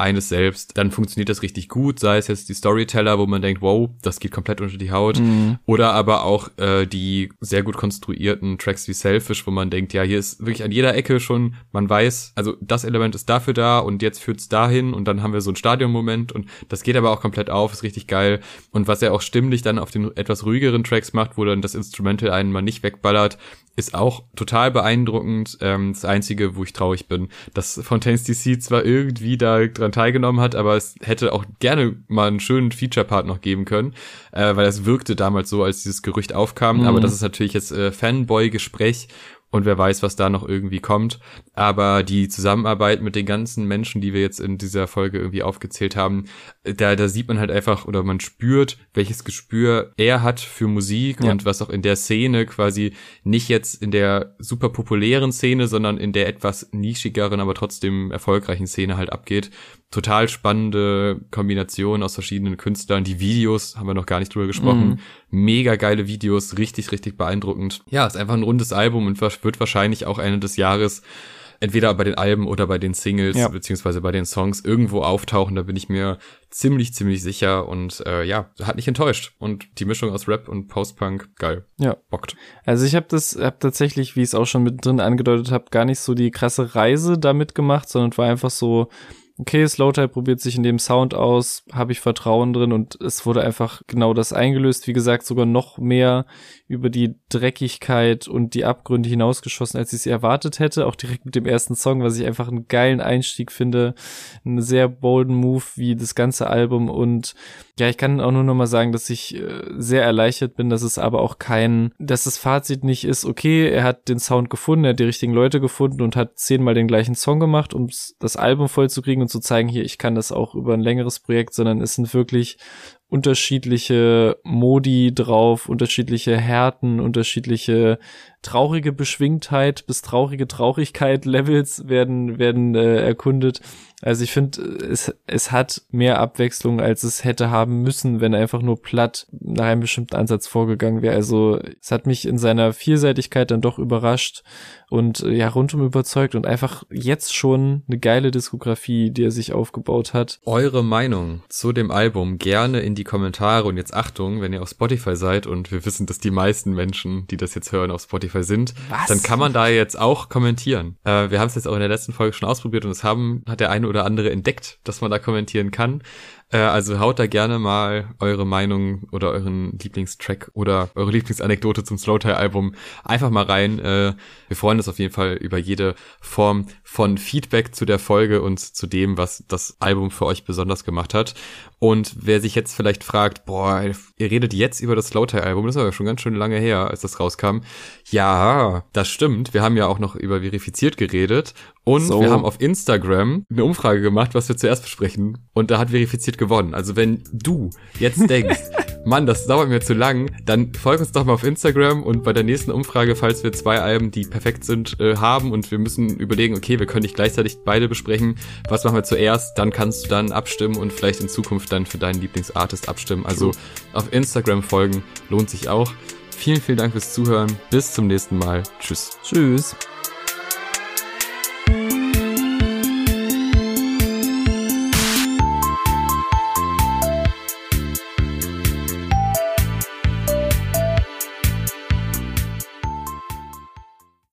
eines selbst, dann funktioniert das richtig gut, sei es jetzt die Storyteller, wo man denkt, wow, das geht komplett unter die Haut, oder aber auch äh, die sehr gut konstruierten Tracks wie Selfish, wo man denkt, ja, hier ist wirklich an jeder Ecke schon, man weiß, also das Element ist dafür da und jetzt führt's dahin und dann haben wir so einen Stadionmoment und das geht aber auch komplett auf, ist richtig geil. Und was er auch stimmlich dann auf den etwas ruhigeren Tracks macht, wo dann das Instrumental einen mal nicht wegballert, ist auch total beeindruckend. Ähm, das Einzige, wo ich traurig bin, dass Fontaines DC zwar irgendwie da dran teilgenommen hat, aber es hätte auch gerne mal einen schönen Feature-Part noch geben können, äh, weil das wirkte damals so, als dieses Gerücht aufkam. Aber das ist natürlich jetzt äh, Fanboy-Gespräch und wer weiß, was da noch irgendwie kommt. Aber die Zusammenarbeit mit den ganzen Menschen, die wir jetzt in dieser Folge irgendwie aufgezählt haben, da, da sieht man halt einfach oder man spürt, welches Gespür er hat für Musik Ja. und was auch in der Szene quasi nicht jetzt in der super populären Szene, sondern in der etwas nischigeren, aber trotzdem erfolgreichen Szene halt abgeht. Total spannende Kombination aus verschiedenen Künstlern. Die Videos haben wir noch gar nicht drüber gesprochen. Mega geile Videos, richtig, richtig beeindruckend. Ja, ist einfach ein rundes Album und wird wahrscheinlich auch Ende des Jahres entweder bei den Alben oder bei den Singles Ja. beziehungsweise bei den Songs irgendwo auftauchen. Da bin ich mir ziemlich, ziemlich sicher und äh, ja, hat nicht enttäuscht. Und die Mischung aus Rap und Post-Punk, geil. Ja. Bockt. Also ich habe das hab tatsächlich, wie ich es auch schon mit drin angedeutet habe, gar nicht so die krasse Reise damit gemacht, sondern war einfach so, okay, Slowtype probiert sich in dem Sound aus, habe ich Vertrauen drin und es wurde einfach genau das eingelöst. Wie gesagt, sogar noch mehr über die Dreckigkeit und die Abgründe hinausgeschossen, als ich es erwartet hätte. Auch direkt mit dem ersten Song, was ich einfach einen geilen Einstieg finde. Einen sehr bolden Move wie das ganze Album und ja, ich kann auch nur noch mal sagen, dass ich äh, sehr erleichtert bin, dass es aber auch kein, dass das Fazit nicht ist, okay, er hat den Sound gefunden, er hat die richtigen Leute gefunden und hat zehnmal den gleichen Song gemacht, um das Album vollzukriegen und zu zeigen, hier, ich kann das auch über ein längeres Projekt, sondern es sind wirklich unterschiedliche Modi drauf, unterschiedliche Härten, unterschiedliche traurige Beschwingtheit bis traurige Traurigkeit Levels werden werden äh, erkundet. Also ich finde, es, es hat mehr Abwechslung, als es hätte haben müssen, wenn er einfach nur platt nach einem bestimmten Ansatz vorgegangen wäre. Also es hat mich in seiner Vielseitigkeit dann doch überrascht und äh, ja, rundum überzeugt und einfach jetzt schon eine geile Diskografie, die er sich aufgebaut hat. Eure Meinung zu dem Album gerne in die Kommentare und jetzt Achtung, wenn ihr auf Spotify seid und wir wissen, dass die meisten Menschen, die das jetzt hören, auf Spotify sind, Was? dann kann man da jetzt auch kommentieren. Äh, wir haben es jetzt auch in der letzten Folge schon ausprobiert und es haben, hat der eine oder andere entdeckt, dass man da kommentieren kann. Äh, also haut da gerne mal eure Meinung oder euren Lieblingstrack oder eure Lieblingsanekdote zum Slowtie-Album einfach mal rein. Äh, wir freuen uns auf jeden Fall über jede Form von Feedback zu der Folge und zu dem, was das Album für euch besonders gemacht hat. Und wer sich jetzt vielleicht fragt, boah, ihr redet jetzt über das Slowtie-Album, das ist aber schon ganz schön lange her, als das rauskam. Ja, das stimmt. Wir haben ja auch noch über verifiziert geredet und So. wir haben auf Instagram eine Umfrage gemacht, was wir zuerst besprechen. Und da hat verifiziert gewonnen. Also wenn du jetzt denkst, Mann, das dauert mir zu lang, dann folg uns doch mal auf Instagram und bei der nächsten Umfrage, falls wir zwei Alben, die perfekt sind, äh, haben und wir müssen überlegen, okay, wir können nicht gleichzeitig beide besprechen, was machen wir zuerst, dann kannst du dann abstimmen und vielleicht in Zukunft dann für deinen Lieblingsartist abstimmen. Also auf Instagram folgen lohnt sich auch. Vielen, vielen Dank fürs Zuhören. Bis zum nächsten Mal. Tschüss. Tschüss.